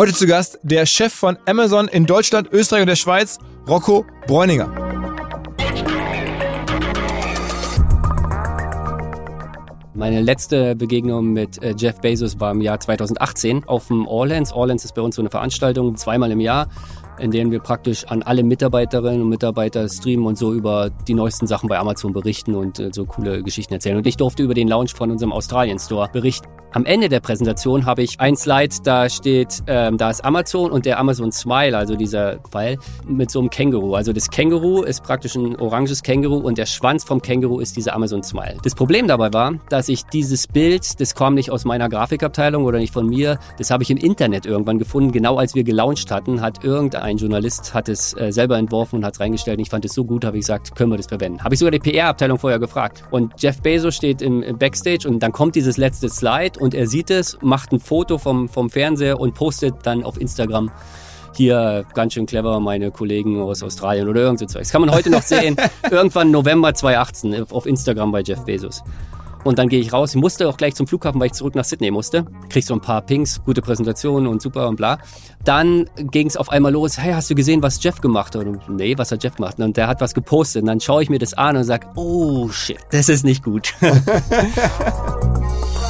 Heute zu Gast der Chef von Amazon in Deutschland, Österreich und der Schweiz, Rocco Bräuninger. Meine letzte Begegnung mit äh, Jeff Bezos war im Jahr 2018 auf dem Orleans. Orleans ist bei uns so eine Veranstaltung, zweimal im Jahr in denen wir praktisch an alle Mitarbeiterinnen und Mitarbeiter streamen und so über die neuesten Sachen bei Amazon berichten und äh, so coole Geschichten erzählen. Und ich durfte über den Launch von unserem Australien Store berichten. Am Ende der Präsentation habe ich ein Slide, da steht, ähm, da ist Amazon und der Amazon Smile, also dieser Pfeil, mit so einem Känguru. Also das Känguru ist praktisch ein oranges Känguru und der Schwanz vom Känguru ist dieser Amazon Smile. Das Problem dabei war, dass ich dieses Bild, das kam nicht aus meiner Grafikabteilung oder nicht von mir, das habe ich im Internet irgendwann gefunden. Genau als wir gelauncht hatten, hat irgendein Journalist hat es äh, selber entworfen und hat es reingestellt. Und ich fand es so gut, habe ich gesagt, können wir das verwenden. Habe ich sogar die PR-Abteilung vorher gefragt. Und Jeff Bezos steht im, im Backstage und dann kommt dieses letzte Slide und er sieht es, macht ein Foto vom, vom Fernseher und postet dann auf Instagram hier ganz schön clever, meine Kollegen aus Australien oder irgend so Zeugs. Kann man heute noch sehen. Irgendwann November 2018 auf Instagram bei Jeff Bezos. Und dann gehe ich raus. Ich musste auch gleich zum Flughafen, weil ich zurück nach Sydney musste. Krieg so ein paar Pings, gute Präsentation und super und bla. Dann ging es auf einmal los. Hey, hast du gesehen, was Jeff gemacht hat? Und nee, was hat Jeff gemacht? Und der hat was gepostet. Und dann schaue ich mir das an und sage, oh shit, das ist nicht gut.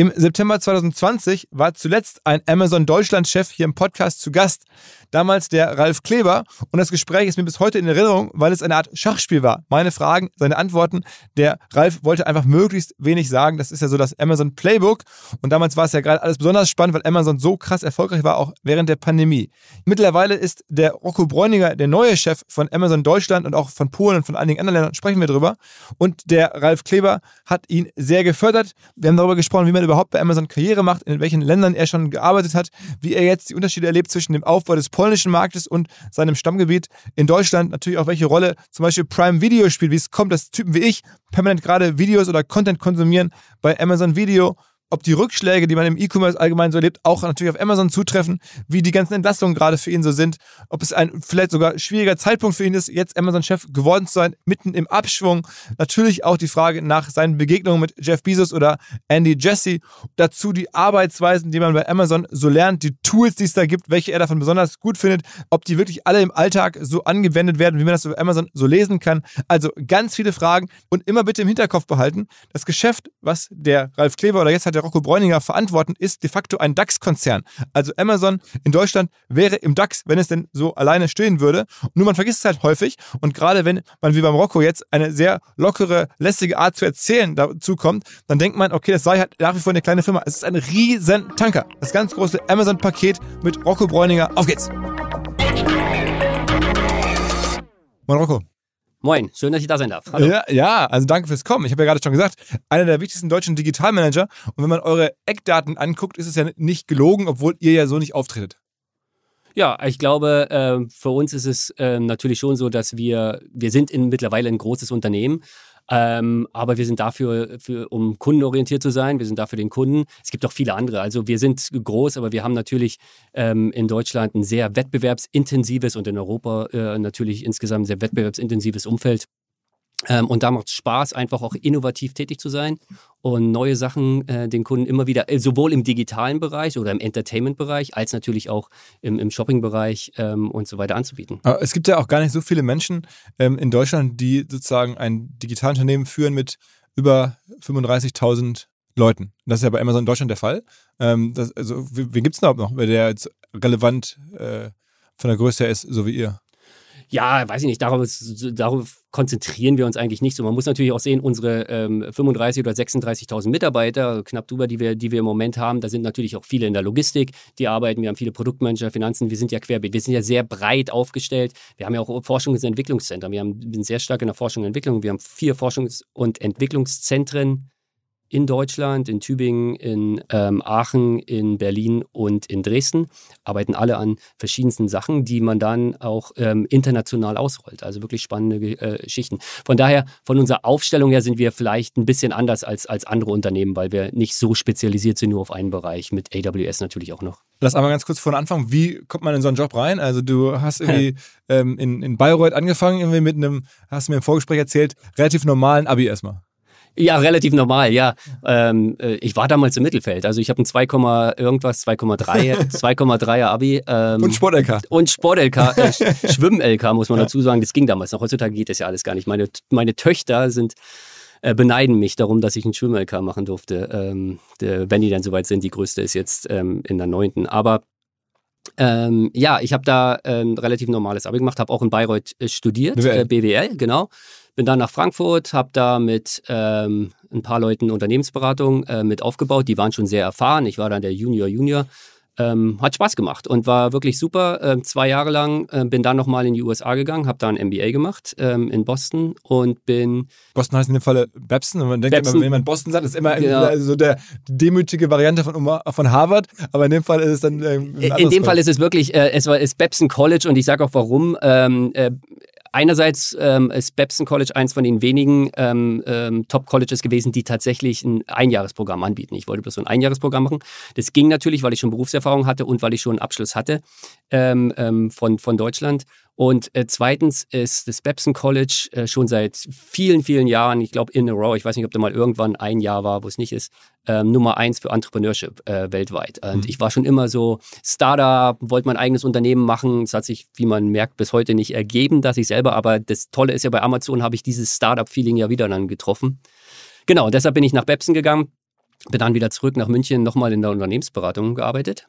Im September 2020 war zuletzt ein Amazon Deutschland-Chef hier im Podcast zu Gast damals der Ralf Kleber. Und das Gespräch ist mir bis heute in Erinnerung, weil es eine Art Schachspiel war. Meine Fragen, seine Antworten. Der Ralf wollte einfach möglichst wenig sagen. Das ist ja so das Amazon Playbook. Und damals war es ja gerade alles besonders spannend, weil Amazon so krass erfolgreich war, auch während der Pandemie. Mittlerweile ist der Rocco Bräuninger der neue Chef von Amazon Deutschland und auch von Polen und von einigen anderen Ländern. Sprechen wir drüber. Und der Ralf Kleber hat ihn sehr gefördert. Wir haben darüber gesprochen, wie man überhaupt bei Amazon Karriere macht, in welchen Ländern er schon gearbeitet hat, wie er jetzt die Unterschiede erlebt zwischen dem Aufbau des polnischen Marktes und seinem Stammgebiet in Deutschland. Natürlich auch welche Rolle zum Beispiel Prime Video spielt, wie es kommt, dass Typen wie ich permanent gerade Videos oder Content konsumieren bei Amazon Video ob die Rückschläge, die man im E-Commerce allgemein so erlebt, auch natürlich auf Amazon zutreffen, wie die ganzen Entlassungen gerade für ihn so sind, ob es ein vielleicht sogar schwieriger Zeitpunkt für ihn ist, jetzt Amazon-Chef geworden zu sein, mitten im Abschwung. Natürlich auch die Frage nach seinen Begegnungen mit Jeff Bezos oder Andy Jesse. Dazu die Arbeitsweisen, die man bei Amazon so lernt, die Tools, die es da gibt, welche er davon besonders gut findet, ob die wirklich alle im Alltag so angewendet werden, wie man das auf Amazon so lesen kann. Also ganz viele Fragen und immer bitte im Hinterkopf behalten, das Geschäft, was der Ralf Kleber oder jetzt hat der Rocco Bräuninger verantworten, ist de facto ein DAX-Konzern. Also Amazon in Deutschland wäre im DAX, wenn es denn so alleine stehen würde. Nur man vergisst es halt häufig. Und gerade wenn man wie beim Rocco jetzt eine sehr lockere, lässige Art zu erzählen dazu kommt, dann denkt man, okay, das sei halt nach wie vor eine kleine Firma. Es ist ein riesen Tanker. Das ganz große Amazon-Paket mit Rocco Bräuninger. Auf geht's! Moin Rocco. Moin, schön, dass ich da sein darf. Hallo. Ja, ja, also danke fürs Kommen. Ich habe ja gerade schon gesagt, einer der wichtigsten deutschen Digitalmanager. Und wenn man eure Eckdaten anguckt, ist es ja nicht gelogen, obwohl ihr ja so nicht auftretet. Ja, ich glaube, äh, für uns ist es äh, natürlich schon so, dass wir, wir sind in, mittlerweile ein großes Unternehmen ähm, aber wir sind dafür, für, um kundenorientiert zu sein, wir sind dafür den Kunden. Es gibt auch viele andere. Also wir sind groß, aber wir haben natürlich ähm, in Deutschland ein sehr wettbewerbsintensives und in Europa äh, natürlich insgesamt ein sehr wettbewerbsintensives Umfeld. Ähm, und da macht es Spaß, einfach auch innovativ tätig zu sein und neue Sachen äh, den Kunden immer wieder, äh, sowohl im digitalen Bereich oder im Entertainment-Bereich, als natürlich auch im, im Shopping-Bereich ähm, und so weiter anzubieten. Aber es gibt ja auch gar nicht so viele Menschen ähm, in Deutschland, die sozusagen ein Digitalunternehmen führen mit über 35.000 Leuten. Das ist ja bei Amazon in Deutschland der Fall. Ähm, das, also, wen gibt es da überhaupt noch, der jetzt relevant äh, von der Größe her ist, so wie ihr? Ja, weiß ich nicht, darauf, darauf konzentrieren wir uns eigentlich nicht so. Man muss natürlich auch sehen, unsere ähm, 35.000 oder 36.000 Mitarbeiter, knapp drüber, die wir, die wir im Moment haben, da sind natürlich auch viele in der Logistik, die arbeiten, wir haben viele Produktmanager, Finanzen, wir sind ja querbeet, wir sind ja sehr breit aufgestellt. Wir haben ja auch Forschungs- und Entwicklungszentren, wir haben, sind sehr stark in der Forschung und Entwicklung, wir haben vier Forschungs- und Entwicklungszentren in Deutschland, in Tübingen, in ähm, Aachen, in Berlin und in Dresden, arbeiten alle an verschiedensten Sachen, die man dann auch ähm, international ausrollt. Also wirklich spannende äh, Geschichten. Von daher, von unserer Aufstellung her sind wir vielleicht ein bisschen anders als, als andere Unternehmen, weil wir nicht so spezialisiert sind nur auf einen Bereich, mit AWS natürlich auch noch. Lass einmal ganz kurz vorne anfangen. Wie kommt man in so einen Job rein? Also du hast irgendwie ähm, in, in Bayreuth angefangen, irgendwie mit einem, hast du mir im Vorgespräch erzählt, relativ normalen Abi erstmal. Ja, relativ normal, ja. Ähm, äh, ich war damals im Mittelfeld. Also ich habe ein 2, irgendwas, 2,3, 2,3er Abi. Ähm, und Sport-LK. Und Sport-LK, äh, Schwimm-LK muss man ja. dazu sagen. Das ging damals noch. Heutzutage geht das ja alles gar nicht. Meine, meine Töchter sind äh, beneiden mich darum, dass ich ein Schwimm-LK machen durfte. Ähm, der, wenn die dann soweit sind, die größte ist jetzt ähm, in der neunten. Aber ähm, ja, ich habe da ein relativ normales Abi gemacht, habe auch in Bayreuth äh, studiert, BWL. Äh, BWL, genau. Bin dann nach Frankfurt, habe da mit ähm, ein paar Leuten Unternehmensberatung äh, mit aufgebaut. Die waren schon sehr erfahren. Ich war dann der Junior Junior. Ähm, hat Spaß gemacht und war wirklich super. Ähm, zwei Jahre lang äh, bin dann nochmal in die USA gegangen, habe da ein MBA gemacht ähm, in Boston und bin. Boston heißt in dem Falle Babson und man denkt Babson. immer, wenn man Boston sagt, ist immer genau. so der demütige Variante von, von Harvard, aber in dem Fall ist es dann. Ähm, in dem Fall ist es wirklich, äh, es war ist Babson College und ich sage auch warum. Ähm, äh, Einerseits ähm, ist Babson College eins von den wenigen ähm, ähm, Top-Colleges gewesen, die tatsächlich ein Einjahresprogramm anbieten. Ich wollte bloß so ein Einjahresprogramm machen. Das ging natürlich, weil ich schon Berufserfahrung hatte und weil ich schon einen Abschluss hatte ähm, ähm, von, von Deutschland. Und äh, zweitens ist das Babson College äh, schon seit vielen, vielen Jahren, ich glaube in a row, ich weiß nicht, ob da mal irgendwann ein Jahr war, wo es nicht ist, ähm, Nummer eins für Entrepreneurship äh, weltweit. Und mhm. ich war schon immer so Startup, wollte mein eigenes Unternehmen machen. Es hat sich, wie man merkt, bis heute nicht ergeben, dass ich selber, aber das Tolle ist ja, bei Amazon habe ich dieses Startup-Feeling ja wieder dann getroffen. Genau, deshalb bin ich nach Babson gegangen, bin dann wieder zurück nach München, nochmal in der Unternehmensberatung gearbeitet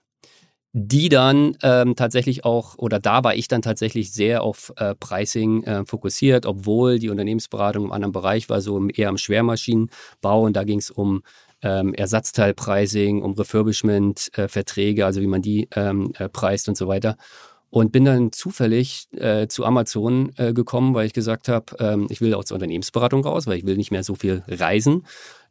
die dann ähm, tatsächlich auch, oder da war ich dann tatsächlich sehr auf äh, Pricing äh, fokussiert, obwohl die Unternehmensberatung im anderen Bereich war, so eher am Schwermaschinenbau und da ging es um ähm, Ersatzteilpricing, um Refurbishment-Verträge, äh, also wie man die ähm, äh, preist und so weiter. Und bin dann zufällig äh, zu Amazon äh, gekommen, weil ich gesagt habe, ähm, ich will aus Unternehmensberatung raus, weil ich will nicht mehr so viel reisen.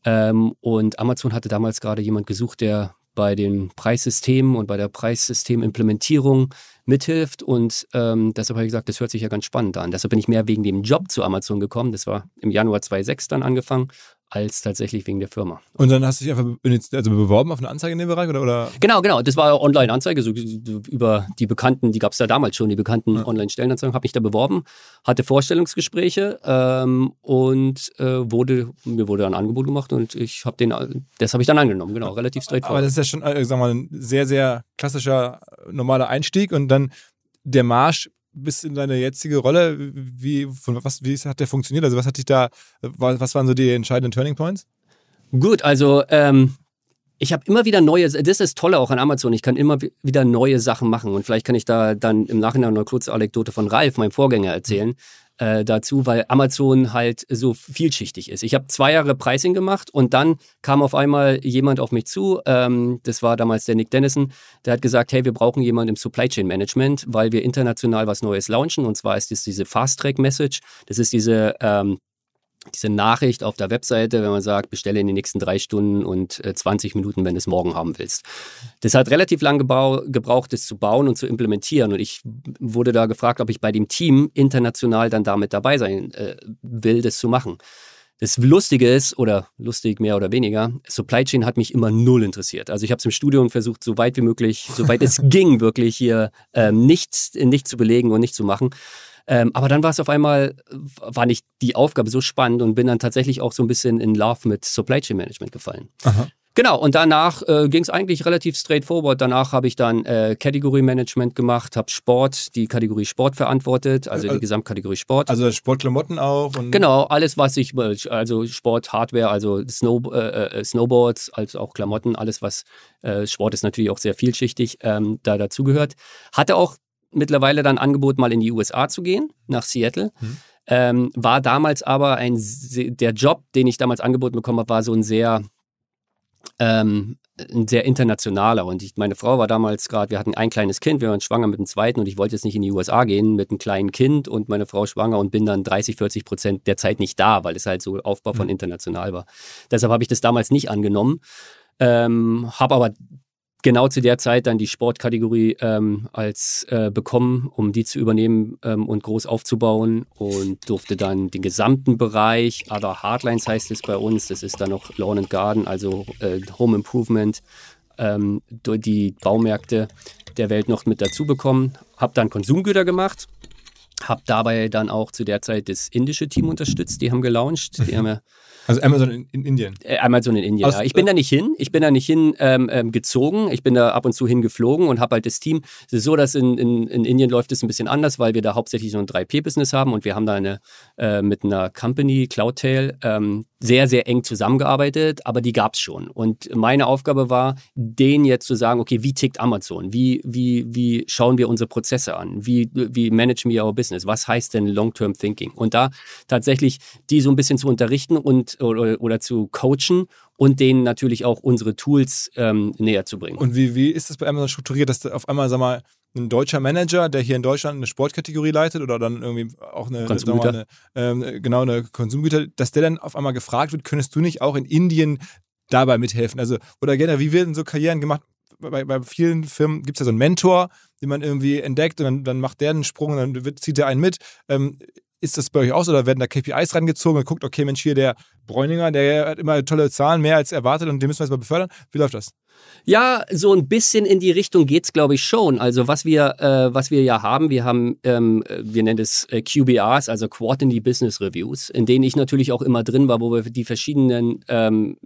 Ähm, und Amazon hatte damals gerade jemand gesucht, der bei den Preissystemen und bei der Preissystemimplementierung mithilft. Und ähm, deshalb habe ich gesagt, das hört sich ja ganz spannend an. Deshalb bin ich mehr wegen dem Job zu Amazon gekommen. Das war im Januar 2006 dann angefangen als tatsächlich wegen der Firma. Und dann hast du dich einfach also beworben auf eine Anzeige in dem Bereich oder? oder? Genau, genau. Das war Online-Anzeige, so über die bekannten, die gab es ja damals schon, die bekannten ja. Online-Stellenanzeigen, habe mich da beworben, hatte Vorstellungsgespräche ähm, und äh, wurde, mir wurde ein Angebot gemacht und ich habe den, das habe ich dann angenommen, genau, relativ straightforward. Aber das ist ja schon, äh, sagen wir mal, ein sehr, sehr klassischer, normaler Einstieg und dann der Marsch bis in deine jetzige Rolle, wie, von was, wie hat der funktioniert? Also was hat dich da, was waren so die entscheidenden Turning Points? Gut, also ähm, ich habe immer wieder neue, das ist das Tolle auch an Amazon, ich kann immer wieder neue Sachen machen und vielleicht kann ich da dann im Nachhinein noch eine kurze Anekdote von Ralf, meinem Vorgänger, erzählen. Äh, dazu, weil Amazon halt so vielschichtig ist. Ich habe zwei Jahre Pricing gemacht und dann kam auf einmal jemand auf mich zu, ähm, das war damals der Nick Dennison, der hat gesagt, hey, wir brauchen jemanden im Supply Chain Management, weil wir international was Neues launchen und zwar ist es diese Fast Track Message, das ist diese ähm, diese Nachricht auf der Webseite, wenn man sagt, bestelle in den nächsten drei Stunden und äh, 20 Minuten, wenn du es morgen haben willst. Das hat relativ lange gebraucht, das zu bauen und zu implementieren. Und ich wurde da gefragt, ob ich bei dem Team international dann damit dabei sein äh, will, das zu machen. Das Lustige ist, oder lustig mehr oder weniger, Supply Chain hat mich immer null interessiert. Also ich habe es im Studium versucht, so weit wie möglich, so weit es ging, wirklich hier ähm, nichts, nicht zu belegen und nicht zu machen. Ähm, aber dann war es auf einmal, war nicht die Aufgabe so spannend und bin dann tatsächlich auch so ein bisschen in Love mit Supply Chain Management gefallen. Aha. Genau, und danach äh, ging es eigentlich relativ straightforward. Danach habe ich dann äh, Category Management gemacht, habe Sport, die Kategorie Sport verantwortet, also, also die Gesamtkategorie Sport. Also Sportklamotten auch? genau, alles, was ich, also Sport, Hardware, also Snow, äh, äh Snowboards, also auch Klamotten, alles, was äh, Sport ist natürlich auch sehr vielschichtig, ähm, da dazugehört. Hatte auch mittlerweile dann Angebot, mal in die USA zu gehen, nach Seattle. Mhm. Ähm, war damals aber ein, der Job, den ich damals angeboten bekommen habe, war so ein sehr, ähm, ein sehr internationaler. Und ich, meine Frau war damals gerade, wir hatten ein kleines Kind, wir waren schwanger mit dem zweiten und ich wollte jetzt nicht in die USA gehen mit einem kleinen Kind und meine Frau schwanger und bin dann 30, 40 Prozent der Zeit nicht da, weil es halt so Aufbau von mhm. international war. Deshalb habe ich das damals nicht angenommen. Ähm, habe aber genau zu der Zeit dann die Sportkategorie ähm, als äh, bekommen, um die zu übernehmen ähm, und groß aufzubauen und durfte dann den gesamten Bereich, Other Hardlines heißt es bei uns, das ist dann noch Lawn and Garden, also äh, Home Improvement, ähm, die Baumärkte der Welt noch mit dazu bekommen. Habe dann Konsumgüter gemacht, habe dabei dann auch zu der Zeit das indische Team unterstützt, die haben gelauncht, die haben ja also Amazon in, in Indien. Äh, Amazon in Indien, Aus, ja. Ich bin da nicht hin. Ich bin da nicht hin ähm, ähm, gezogen. Ich bin da ab und zu hingeflogen und habe halt das Team. Es ist so, dass in, in, in Indien läuft es ein bisschen anders, weil wir da hauptsächlich so ein 3P-Business haben und wir haben da eine äh, mit einer Company, Cloudtail, ähm, sehr, sehr eng zusammengearbeitet, aber die gab es schon. Und meine Aufgabe war, denen jetzt zu sagen, okay, wie tickt Amazon? Wie, wie, wie schauen wir unsere Prozesse an? Wie, wie managen wir our business? Was heißt denn Long-Term Thinking? Und da tatsächlich die so ein bisschen zu unterrichten und oder, oder zu coachen und denen natürlich auch unsere Tools ähm, näher zu bringen. Und wie, wie ist das bei Amazon strukturiert, dass auf einmal, sag mal, ein deutscher Manager, der hier in Deutschland eine Sportkategorie leitet oder dann irgendwie auch eine, Konsumgüter. eine ähm, genau eine Konsumgüter, dass der dann auf einmal gefragt wird, könntest du nicht auch in Indien dabei mithelfen? Also, oder generell, wie werden so Karrieren gemacht? Bei, bei vielen Firmen gibt es ja so einen Mentor, den man irgendwie entdeckt und dann, dann macht der einen Sprung und dann wird, zieht er einen mit. Ähm, ist das bei euch auch so oder werden da KPIs rangezogen und guckt, okay, Mensch, hier der Bräuninger, der hat immer tolle Zahlen, mehr als erwartet und den müssen wir jetzt mal befördern? Wie läuft das? Ja, so ein bisschen in die Richtung geht es, glaube ich, schon. Also was wir, äh, was wir ja haben, wir haben, ähm, wir nennen es äh, QBRs, also Quarterly Business Reviews, in denen ich natürlich auch immer drin war, wo wir die verschiedenen ähm,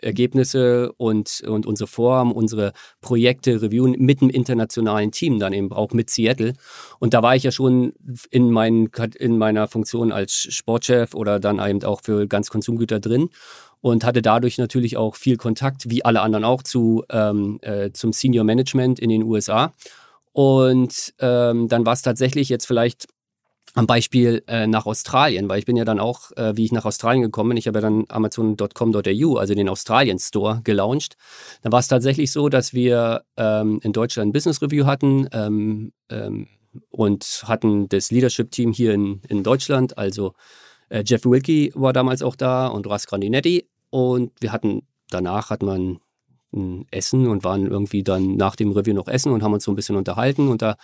Ergebnisse und, und unsere Vorhaben, unsere Projekte reviewen mit einem internationalen Team, dann eben auch mit Seattle. Und da war ich ja schon in, mein, in meiner Funktion als Sportchef oder dann eben auch für ganz Konsumgüter drin und hatte dadurch natürlich auch viel Kontakt, wie alle anderen auch, zu, ähm, äh, zum Senior Management in den USA. Und ähm, dann war es tatsächlich jetzt vielleicht am Beispiel äh, nach Australien, weil ich bin ja dann auch, äh, wie ich nach Australien gekommen bin, ich habe ja dann Amazon.com.au, also den Australien Store, gelauncht. Dann war es tatsächlich so, dass wir ähm, in Deutschland ein Business Review hatten ähm, ähm, und hatten das Leadership Team hier in, in Deutschland, also äh, Jeff Wilkie war damals auch da und Ras Grandinetti. Und wir hatten, danach hat man ein Essen und waren irgendwie dann nach dem Review noch essen und haben uns so ein bisschen unterhalten. Und da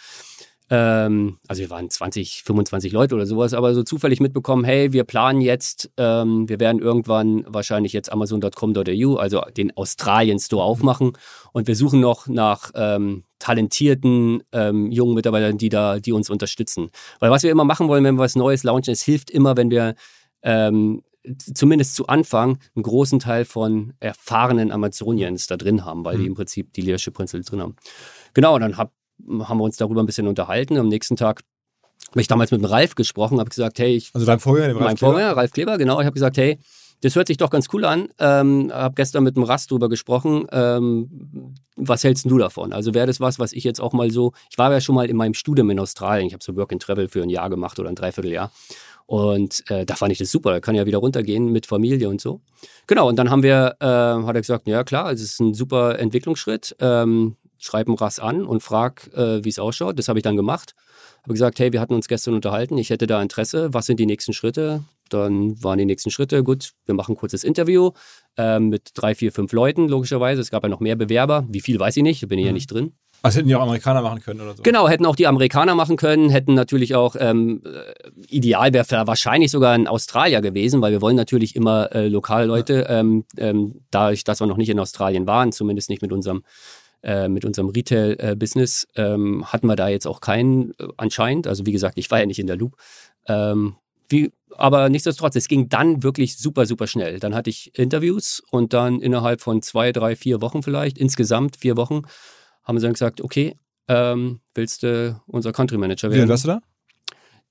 ähm, also wir waren 20, 25 Leute oder sowas, aber so zufällig mitbekommen, hey, wir planen jetzt, ähm, wir werden irgendwann wahrscheinlich jetzt Amazon.com.au, also den Australien Store aufmachen und wir suchen noch nach ähm, talentierten ähm, jungen Mitarbeitern, die da, die uns unterstützen. Weil was wir immer machen wollen, wenn wir was Neues launchen, es hilft immer, wenn wir ähm, zumindest zu Anfang einen großen Teil von erfahrenen Amazonians da drin haben, weil die mhm. im Prinzip die Leadership Principles drin haben. Genau, dann hab, haben wir uns darüber ein bisschen unterhalten. Am nächsten Tag habe ich damals mit dem Ralf gesprochen, habe gesagt, hey, ich, also dein Vorgänger, dem Ralf mein Vorgänger, Ralf Kleber, genau, ich habe gesagt, hey, das hört sich doch ganz cool an. Ähm, habe gestern mit dem Rast drüber gesprochen. Ähm, was hältst du davon? Also wäre das was, was ich jetzt auch mal so, ich war ja schon mal in meinem Studium in Australien, ich habe so Work and Travel für ein Jahr gemacht oder ein Dreivierteljahr. Und äh, da fand ich das super, da kann ja wieder runtergehen mit Familie und so. Genau, und dann haben wir, äh, hat er gesagt, ja klar, es ist ein super Entwicklungsschritt. Ähm, schreib einen Rass an und frag, äh, wie es ausschaut. Das habe ich dann gemacht. Habe gesagt, hey, wir hatten uns gestern unterhalten, ich hätte da Interesse, was sind die nächsten Schritte? Dann waren die nächsten Schritte, gut, wir machen ein kurzes Interview äh, mit drei, vier, fünf Leuten, logischerweise. Es gab ja noch mehr Bewerber. Wie viel weiß ich nicht, bin ich mhm. ja nicht drin. Also hätten die auch Amerikaner machen können oder so? Genau, hätten auch die Amerikaner machen können, hätten natürlich auch, ähm, äh, ideal wäre wahrscheinlich sogar ein Australier gewesen, weil wir wollen natürlich immer äh, Lokalleute, ja. ähm, ähm, dadurch, dass wir noch nicht in Australien waren, zumindest nicht mit unserem äh, mit unserem Retail-Business ähm, hatten wir da jetzt auch keinen äh, anscheinend. Also wie gesagt, ich war ja nicht in der Loop. Ähm, wie, aber nichtsdestotrotz, es ging dann wirklich super, super schnell. Dann hatte ich Interviews und dann innerhalb von zwei, drei, vier Wochen vielleicht, insgesamt vier Wochen, haben sie dann gesagt, okay, ähm, willst du unser Country Manager werden? Wie warst du da?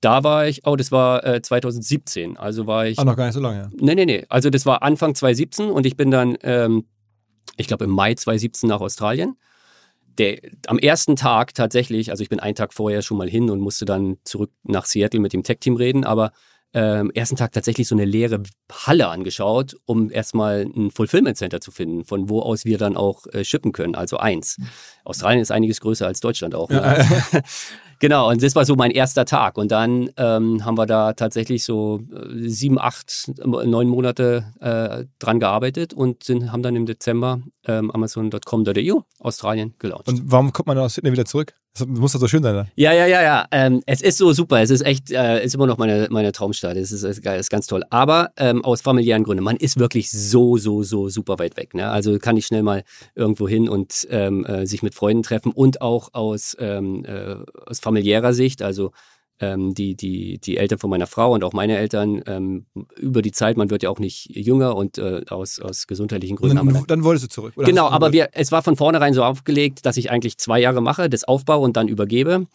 Da war ich, oh, das war äh, 2017. Also war ich. Ah, noch gar nicht so lange, ja. Nee, nee, nee. Also das war Anfang 2017 und ich bin dann, ähm, ich glaube, im Mai 2017 nach Australien. Der, am ersten Tag tatsächlich, also ich bin einen Tag vorher schon mal hin und musste dann zurück nach Seattle mit dem Tech-Team reden, aber ähm, ersten Tag tatsächlich so eine leere Halle angeschaut, um erstmal ein Fulfillment Center zu finden, von wo aus wir dann auch äh, shippen können, also eins. Australien ist einiges größer als Deutschland auch. Ne? Ja. genau, und das war so mein erster Tag. Und dann ähm, haben wir da tatsächlich so äh, sieben, acht, neun Monate äh, dran gearbeitet und sind, haben dann im Dezember ähm, Amazon.com.au Australien gelauncht. Und warum kommt man aus Sydney wieder zurück? Das muss doch so schön sein. Oder? Ja, ja, ja, ja. Ähm, es ist so super. Es ist echt, äh, ist immer noch meine, meine Traumstadt. Es ist, ist, ist ganz toll. Aber ähm, aus familiären Gründen. Man ist wirklich so, so, so super weit weg. Ne? Also kann ich schnell mal irgendwo hin und ähm, äh, sich mit Freunden treffen und auch aus, ähm, äh, aus familiärer Sicht. Also ähm, die, die, die Eltern von meiner Frau und auch meine Eltern ähm, über die Zeit, man wird ja auch nicht jünger und äh, aus, aus gesundheitlichen Gründen. Dann, dann, dann wolltest du zurück. Oder genau, aber wir, es war von vornherein so aufgelegt, dass ich eigentlich zwei Jahre mache, das Aufbau und dann übergebe.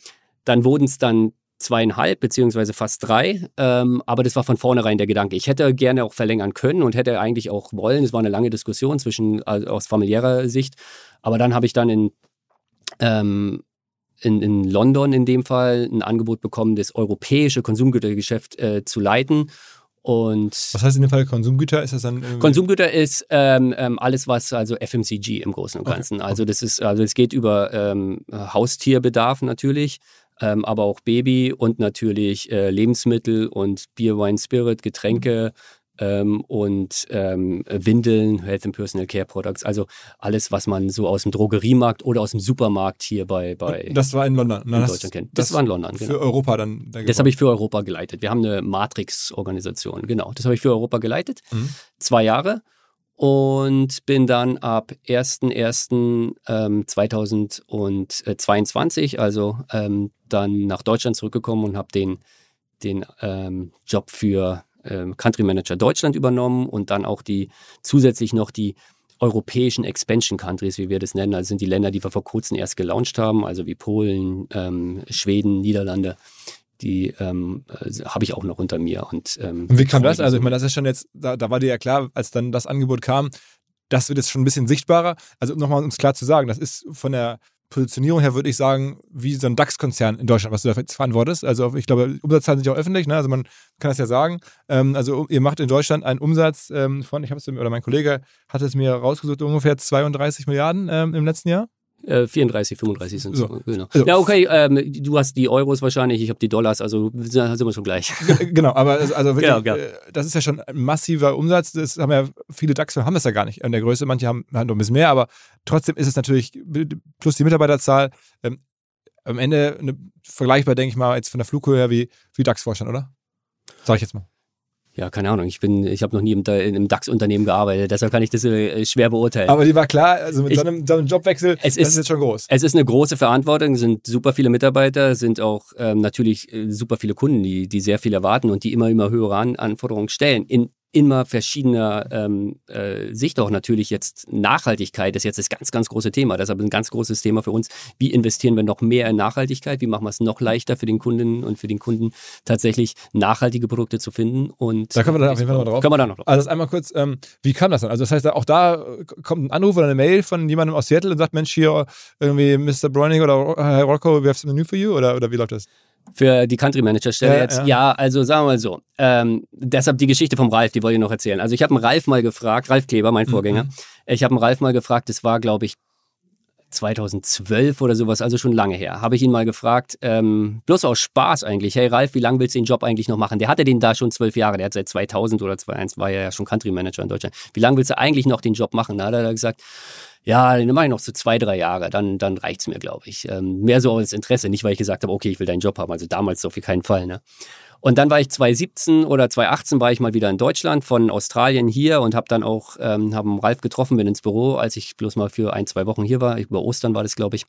Dann wurden es dann zweieinhalb beziehungsweise fast drei, ähm, aber das war von vornherein der Gedanke. Ich hätte gerne auch verlängern können und hätte eigentlich auch wollen. Es war eine lange Diskussion zwischen also aus familiärer Sicht, aber dann habe ich dann in ähm, in, in London in dem Fall ein Angebot bekommen, das europäische Konsumgütergeschäft äh, zu leiten. Und was heißt in dem Fall Konsumgüter? Ist das dann Konsumgüter ist ähm, ähm, alles, was also FMCG im Großen und Ganzen. Okay. Also das ist, also es geht über ähm, Haustierbedarf natürlich, ähm, aber auch Baby und natürlich äh, Lebensmittel und Bier, Wine, Spirit, Getränke, ähm, und ähm, Windeln, Health and Personal Care Products, also alles, was man so aus dem Drogeriemarkt oder aus dem Supermarkt hier bei, bei Das war in London, in Deutschland kennt. Das, das, war in London, genau. Für Europa dann. dann das habe ich für Europa geleitet. Wir haben eine Matrix-Organisation, genau. Das habe ich für Europa geleitet. Mhm. Zwei Jahre und bin dann ab 1.1.2022, ähm, also ähm, dann nach Deutschland zurückgekommen und habe den, den ähm, Job für Country Manager Deutschland übernommen und dann auch die zusätzlich noch die europäischen Expansion Countries, wie wir das nennen. Also sind die Länder, die wir vor kurzem erst gelauncht haben, also wie Polen, ähm, Schweden, Niederlande. Die ähm, äh, habe ich auch noch unter mir. Und, ähm, und wie kam das? Also ich meine, das ist schon jetzt, da, da war dir ja klar, als dann das Angebot kam, das wird jetzt schon ein bisschen sichtbarer. Also nochmal uns klar zu sagen, das ist von der Positionierung her würde ich sagen, wie so ein DAX-Konzern in Deutschland, was du da verantwortest. Also ich glaube, Umsatzzahlen sind ja auch öffentlich, ne? also man kann das ja sagen. Ähm, also ihr macht in Deutschland einen Umsatz ähm, von, ich habe es, oder mein Kollege hat es mir rausgesucht, ungefähr 32 Milliarden ähm, im letzten Jahr. 34, äh, 35 sind so. Genau. Also, ja, okay, ähm, du hast die Euros wahrscheinlich, ich habe die Dollars, also sind wir schon gleich. Genau, aber also wirklich, genau, genau. das ist ja schon ein massiver Umsatz. Das haben ja viele DAX haben das ja gar nicht in der Größe. Manche haben, haben noch ein bisschen mehr, aber trotzdem ist es natürlich plus die Mitarbeiterzahl ähm, am Ende eine, vergleichbar, denke ich mal, jetzt von der Flughöhe her wie, wie DAX-Vorstand, oder? Sag ich jetzt mal ja, keine Ahnung, ich bin, ich habe noch nie im, in einem DAX-Unternehmen gearbeitet, deshalb kann ich das äh, schwer beurteilen. Aber die war klar, also mit ich, so, einem, so, einem, Jobwechsel, es das ist, jetzt schon groß. Es ist eine große Verantwortung, es sind super viele Mitarbeiter, sind auch ähm, natürlich äh, super viele Kunden, die, die sehr viel erwarten und die immer, immer höhere An Anforderungen stellen. In immer verschiedener ähm, äh, Sicht auch natürlich jetzt Nachhaltigkeit ist jetzt das ganz, ganz große Thema. Deshalb ein ganz großes Thema für uns. Wie investieren wir noch mehr in Nachhaltigkeit? Wie machen wir es noch leichter für den Kundinnen und für den Kunden tatsächlich nachhaltige Produkte zu finden? Und da können wir dann auf jeden Fall noch drauf. Können wir da noch drauf. Also das einmal kurz, ähm, wie kam das dann? Also das heißt, auch da kommt ein Anruf oder eine Mail von jemandem aus Seattle und sagt, Mensch, hier irgendwie Mr. Browning oder Herr Rocco, we have something new for you? Oder, oder wie läuft das? Für die Country Manager Stelle Ja, jetzt? ja. Ja. also sagen wir mal so. Ähm, deshalb die Geschichte vom Ralf, die wollte ich noch erzählen. Also ich habe einen Ralf mal gefragt, Ralf Kleber, mein Vorgänger. Ich habe einen Ralf mal gefragt, das war, glaube ich, 2012 oder sowas, also schon lange her, habe ich ihn mal gefragt, ähm, bloß aus Spaß eigentlich, hey Ralf, wie lange willst du den Job eigentlich noch machen? Der hatte den da schon zwölf Jahre, der hat seit 2000 oder 2001 war er ja schon Country Manager in Deutschland. Wie lange willst du eigentlich noch den Job machen? Da hat er gesagt, ja, den mache ich noch so zwei, drei Jahre, dann, dann reicht's mir, glaube ich. Ähm, mehr so aus Interesse, nicht weil ich gesagt habe, okay, ich will deinen Job haben, also damals auf keinen Fall, ne? Und dann war ich 2017 oder 2018 war ich mal wieder in Deutschland von Australien hier und habe dann auch ähm, haben Ralf getroffen, bin ins Büro, als ich bloß mal für ein, zwei Wochen hier war. Über Ostern war das, glaube ich.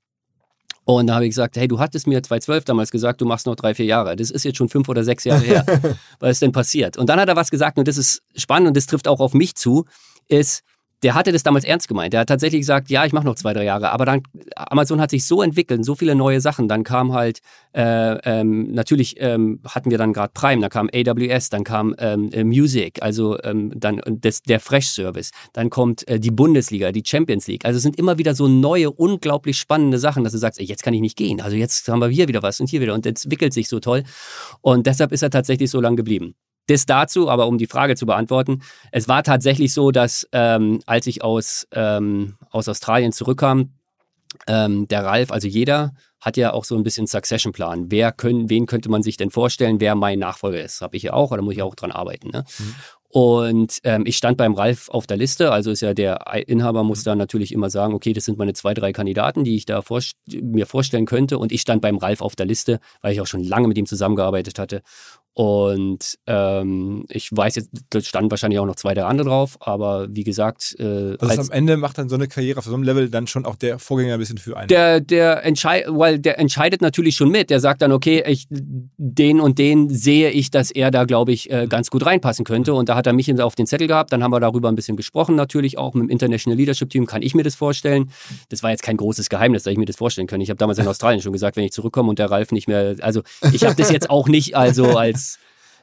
Und da habe ich gesagt, hey, du hattest mir 2012 damals gesagt, du machst noch drei, vier Jahre. Das ist jetzt schon fünf oder sechs Jahre her. Was ist denn passiert? Und dann hat er was gesagt und das ist spannend und das trifft auch auf mich zu, ist, der hatte das damals ernst gemeint. Der hat tatsächlich gesagt, ja, ich mache noch zwei, drei Jahre. Aber dann, Amazon hat sich so entwickelt, so viele neue Sachen. Dann kam halt, äh, ähm, natürlich ähm, hatten wir dann gerade Prime, dann kam AWS, dann kam ähm, äh, Music, also ähm, dann das, der Fresh-Service. Dann kommt äh, die Bundesliga, die Champions League. Also es sind immer wieder so neue, unglaublich spannende Sachen, dass du sagst, ey, jetzt kann ich nicht gehen. Also jetzt haben wir hier wieder was und hier wieder. Und entwickelt sich so toll. Und deshalb ist er tatsächlich so lang geblieben. Das dazu, aber um die Frage zu beantworten, es war tatsächlich so, dass ähm, als ich aus, ähm, aus Australien zurückkam, ähm, der Ralf, also jeder hat ja auch so ein bisschen Succession-Plan. Wer können, wen könnte man sich denn vorstellen, wer mein Nachfolger ist? Habe ich ja auch, oder muss ich auch dran arbeiten. Ne? Mhm. Und ähm, ich stand beim Ralf auf der Liste, also ist ja der Inhaber muss da natürlich immer sagen, okay, das sind meine zwei, drei Kandidaten, die ich da vorst mir vorstellen könnte. Und ich stand beim Ralf auf der Liste, weil ich auch schon lange mit ihm zusammengearbeitet hatte. Und ähm, ich weiß jetzt, da standen wahrscheinlich auch noch zwei, drei andere drauf, aber wie gesagt, äh, Also als- am Ende macht dann so eine Karriere auf so einem Level dann schon auch der Vorgänger ein bisschen für einen. der, der, entschei weil der entscheidet natürlich schon mit. Der sagt dann, okay, ich, den und den sehe ich, dass er da, glaube ich, äh, ganz gut reinpassen könnte. Und da hat er mich auf den Zettel gehabt. Dann haben wir darüber ein bisschen gesprochen, natürlich auch mit dem International Leadership Team. Kann ich mir das vorstellen? Das war jetzt kein großes Geheimnis, dass ich mir das vorstellen kann. Ich habe damals in Australien schon gesagt, wenn ich zurückkomme und der Ralf nicht mehr, also ich habe das jetzt auch nicht also als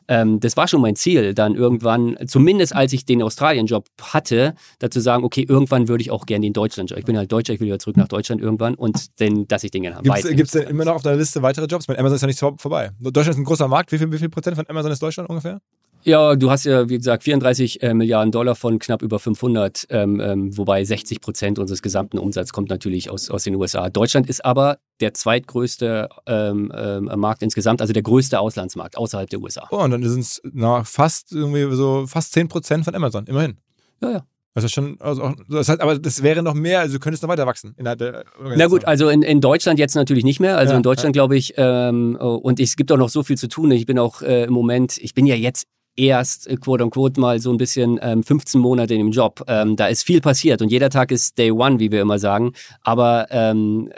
ähm, das war schon mein Ziel, dann irgendwann, zumindest als ich den Australien-Job hatte, dazu sagen, okay, irgendwann würde ich auch gerne den Deutschland-Job. Ich bin halt Deutscher, ich will wieder zurück nach Deutschland irgendwann und den, dass ich den gerne habe. Gibt es denn immer noch auf deiner Liste weitere Jobs? Weil Amazon ist ja nicht vorbei. Deutschland ist ein großer Markt. Wie viel, wie viel Prozent von Amazon ist Deutschland ungefähr? Ja, du hast ja, wie gesagt, 34 äh, Milliarden Dollar von knapp über 500, ähm, ähm, wobei 60 Prozent unseres gesamten Umsatzes kommt natürlich aus, aus den USA. Deutschland ist aber der zweitgrößte ähm, ähm, Markt insgesamt, also der größte Auslandsmarkt außerhalb der USA. Oh, und dann sind es fast irgendwie so fast 10 Prozent von Amazon, immerhin. Ja, ja. Also schon, also auch, das heißt, aber das wäre noch mehr, also du könntest noch weiter wachsen innerhalb der. Na gut, also in, in Deutschland jetzt natürlich nicht mehr. Also Ja, in Deutschland glaube ich, ähm, und es gibt auch noch so viel zu tun. Ich bin auch äh, im Moment, ich bin ja jetzt erst, äh, quote unquote, mal so ein bisschen ähm, 15 Monate in dem Job. Ähm, da ist viel passiert und jeder Tag ist Day One, wie wir immer sagen. Aber ähm,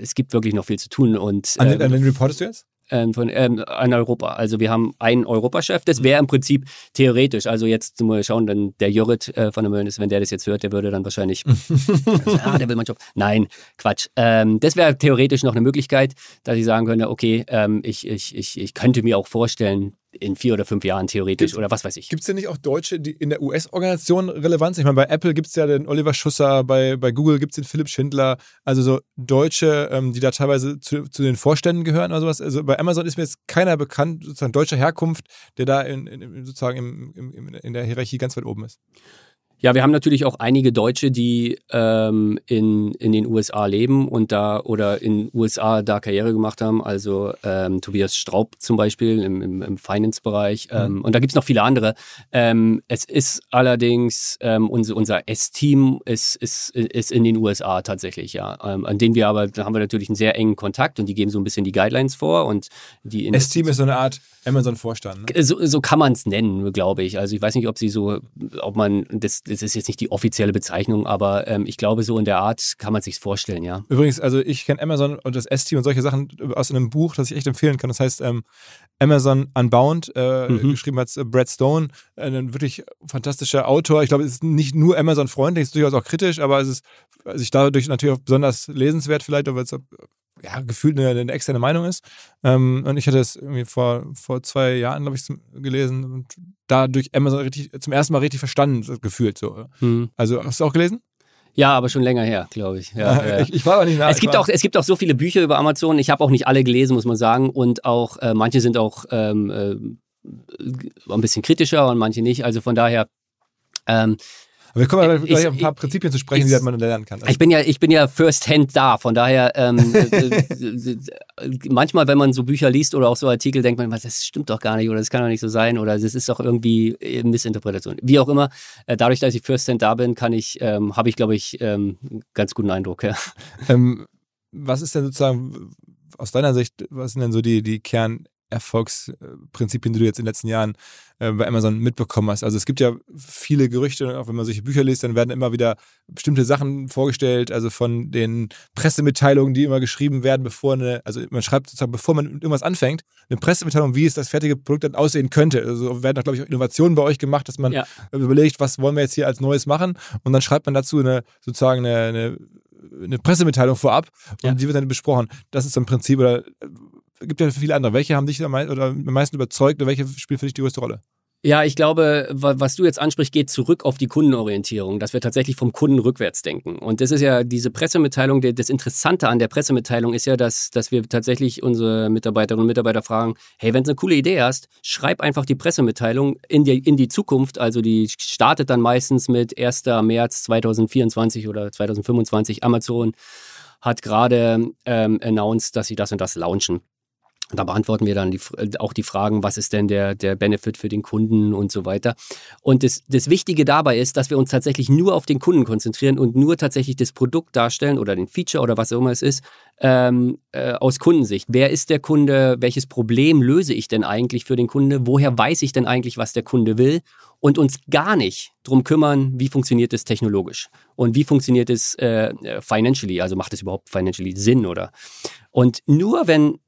es gibt wirklich noch viel zu tun. Und, An, ähm, an wen reportest du jetzt? ähm, von ähm, an Europa. Also wir haben einen Europachef, das wäre im Prinzip theoretisch. Also jetzt mal schauen, dann der Jörrit äh, von der Möllnis, wenn der das jetzt hört, der würde dann wahrscheinlich, also, ah, der will meinen Job. Nein, Quatsch. Ähm, das wäre theoretisch noch eine Möglichkeit, dass ich sagen könnte, okay, ähm, ich, ich, ich, ich könnte mir auch vorstellen, in vier oder fünf Jahren theoretisch Gibt- oder was weiß ich. Gibt es denn nicht auch Deutsche, die in der US-Organisation Relevanz? Ich meine, bei Apple gibt es ja den Oliver Schusser, bei, bei Google gibt es den Philipp Schindler, also so Deutsche, ähm, die da teilweise zu, zu den Vorständen gehören oder sowas. Also bei Amazon ist mir jetzt keiner bekannt, sozusagen deutscher Herkunft, der da in, in, sozusagen im, im, in der Hierarchie ganz weit oben ist. Ja, wir haben natürlich auch einige Deutsche, die ähm, in, in den USA leben und da oder in USA da Karriere gemacht haben. Also ähm, Tobias Straub zum Beispiel im, im, im Finance-Bereich. Ähm, Und da gibt's noch viele andere. Ähm, es ist allerdings, ähm, unser, unser S-Team ist, ist, ist in den USA tatsächlich, ja. Ähm, an denen wir aber, da haben wir natürlich einen sehr engen Kontakt und die geben so ein bisschen die Guidelines vor und die S-Team ist so eine Art Amazon-Vorstand. Ne? So, so kann man es nennen, glaube ich. Also ich weiß nicht, ob sie so, ob man, das, das ist jetzt nicht die offizielle Bezeichnung, aber ähm, ich glaube, so in der Art kann man sich vorstellen, ja. Übrigens, also ich kenne Amazon und das S-Team und solche Sachen aus einem Buch, das ich echt empfehlen kann. Das heißt ähm, Amazon Unbound, äh, mhm. geschrieben hat Brad Stone, ein wirklich fantastischer Autor. Ich glaube, es ist nicht nur Amazon-freundlich, es ist durchaus auch kritisch, aber es ist sich dadurch natürlich auch besonders lesenswert vielleicht, weil es ja, gefühlt eine, eine externe Meinung ist. Ähm, und ich hatte es irgendwie vor, vor zwei Jahren, glaube ich, zum, gelesen und dadurch Amazon richtig, zum ersten Mal richtig verstanden gefühlt. So. Mhm. Also hast du auch gelesen? Ja, aber schon länger her, glaube ich. Ja, ja. Ich, ich, war aber nicht nach. Es gibt, auch, es gibt auch so viele Bücher über Amazon. Ich habe auch nicht alle gelesen, muss man sagen. Und auch äh, manche sind auch ähm, äh, ein bisschen kritischer und manche nicht. Also von daher ähm, aber wir kommen gleich auf ein paar Prinzipien zu sprechen, ich, die man lernen kann. Also ich bin ja, ich bin ja first hand da, von daher ähm, äh, manchmal, wenn man so Bücher liest oder auch so Artikel, denkt man, das stimmt doch gar nicht oder das kann doch nicht so sein oder das ist doch irgendwie Missinterpretation. Wie auch immer, äh, dadurch, dass ich first hand da bin, kann ich, ähm, habe ich, glaube ich, ähm, ganz guten Eindruck. Ja. Ähm, was ist denn sozusagen aus deiner Sicht, was sind denn so die, die Kern Erfolgsprinzipien, die du jetzt in den letzten Jahren äh, bei Amazon mitbekommen hast. Also es gibt ja viele Gerüchte, auch wenn man solche Bücher liest, dann werden immer wieder bestimmte Sachen vorgestellt, also von den Pressemitteilungen, die immer geschrieben werden, bevor eine, also man schreibt sozusagen, bevor man mit irgendwas anfängt, eine Pressemitteilung, wie es das fertige Produkt dann aussehen könnte. Also werden da, glaube ich, auch Innovationen bei euch gemacht, dass man ja. überlegt, was wollen wir jetzt hier als Neues machen und dann schreibt man dazu eine sozusagen eine, eine eine Pressemitteilung vorab und ja. die wird dann besprochen. Das ist so ein Prinzip oder gibt ja viele andere. Welche haben dich am meisten überzeugt oder welche spielt für dich die größte Rolle? Ja, ich glaube, was du jetzt ansprichst, geht zurück auf die Kundenorientierung, dass wir tatsächlich vom Kunden rückwärts denken. Und das ist ja diese Pressemitteilung, das Interessante an der Pressemitteilung ist ja, dass, dass wir tatsächlich unsere Mitarbeiterinnen und Mitarbeiter fragen, hey, wenn du eine coole Idee hast, schreib einfach die Pressemitteilung in die, in die Zukunft. Also die startet dann meistens mit 1. März 2024 oder 2025. Amazon hat gerade ähm, announced, dass sie das und das launchen. Da beantworten wir dann die, äh, auch die Fragen, was ist denn der, der Benefit für den Kunden und so weiter. Und das, das Wichtige dabei ist, dass wir uns tatsächlich nur auf den Kunden konzentrieren und nur tatsächlich das Produkt darstellen oder den Feature oder was auch immer es ist, ähm, äh, aus Kundensicht. Wer ist der Kunde? Welches Problem löse ich denn eigentlich für den Kunde? Woher weiß ich denn eigentlich, was der Kunde will? Und uns gar nicht drum kümmern, wie funktioniert es technologisch und wie funktioniert es äh, financially, also macht es überhaupt financially Sinn oder? Und nur wenn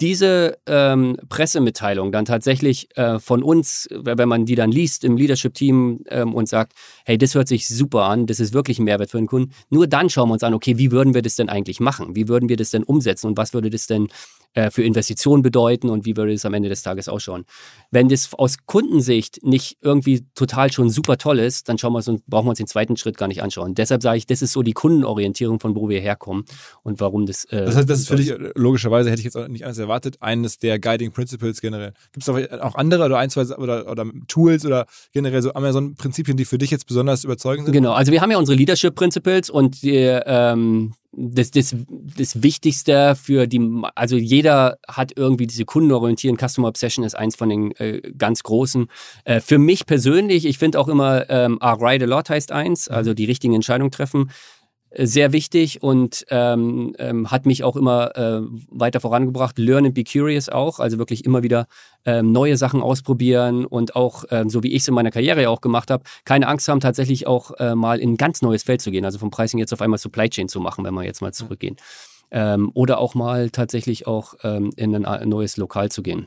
diese ähm, Pressemitteilung dann tatsächlich äh, von uns, wenn man die dann liest im Leadership-Team ähm, und sagt, hey, das hört sich super an, das ist wirklich ein Mehrwert für den Kunden, nur dann schauen wir uns an, okay, wie würden wir das denn eigentlich machen? Wie würden wir das denn umsetzen und was würde das denn äh, für Investitionen bedeuten und wie würde es am Ende des Tages ausschauen. Wenn das aus Kundensicht nicht irgendwie total schon super toll ist, dann schauen wir uns, brauchen wir uns den zweiten Schritt gar nicht anschauen. Deshalb sage ich, das ist so die Kundenorientierung, von wo wir herkommen und warum das. Äh, das heißt, das ist für dich, logischerweise hätte ich jetzt auch nicht anders erwartet, eines der Guiding Principles generell. Gibt es auch andere oder ein, zwei oder, oder Tools oder generell so Amazon-Prinzipien, die für dich jetzt besonders überzeugend sind? Genau, also wir haben ja unsere Leadership Principles und die, ähm, das, das, das Wichtigste für die, also jeder hat irgendwie diese Kundenorientierung. Customer Obsession ist eins von den äh, ganz großen. Äh, für mich persönlich, ich finde auch immer, ähm, I write a lot heißt eins, also die richtigen Entscheidungen treffen sehr wichtig und ähm, ähm, hat mich auch immer äh, weiter vorangebracht. Learn and be curious auch, also wirklich immer wieder ähm, neue Sachen ausprobieren und auch, ähm, so wie ich es in meiner Karriere ja auch gemacht habe, keine Angst haben, tatsächlich auch äh, mal in ein ganz neues Feld zu gehen. Also vom Pricing jetzt auf einmal Supply Chain zu machen, wenn wir jetzt mal zurückgehen. Ähm, oder auch mal tatsächlich auch ähm, in ein neues Lokal zu gehen.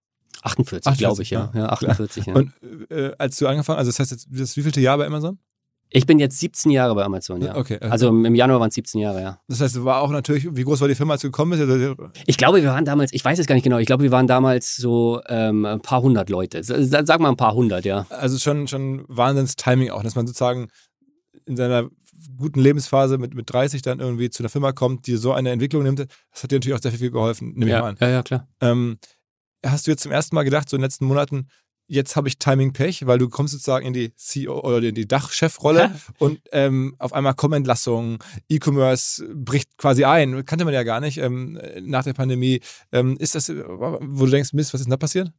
48, glaube ich, ja. ja 48, ja. Und äh, als du angefangen, also das heißt jetzt, das wievielte Jahr bei Amazon? Ich bin jetzt 17 Jahre bei Amazon, ja. Okay. Also im Januar waren es 17 Jahre, ja. Das heißt, war auch natürlich, wie groß war die Firma, als du gekommen bist? Ich glaube, wir waren damals, ich weiß es gar nicht genau, ich glaube, wir waren damals so ähm, ein paar hundert Leute. Sag mal ein paar hundert, ja. Also schon, schon Wahnsinns-Timing auch, dass man sozusagen in seiner guten Lebensphase mit, mit 30 dann irgendwie zu einer Firma kommt, die so eine Entwicklung nimmt. Das hat dir natürlich auch sehr viel geholfen, nehme ja, ich mal an. Ja, ja, klar. Ähm, hast du jetzt zum ersten Mal gedacht, so in den letzten Monaten, jetzt habe ich Timing-Pech, weil du kommst sozusagen in die CEO oder in die Dachchefrolle und ähm, auf einmal kommen Entlassungen, E-Commerce bricht quasi ein, kannte man ja gar nicht ähm, nach der Pandemie. Ähm, ist das, wo du denkst, Mist, was ist denn da passiert?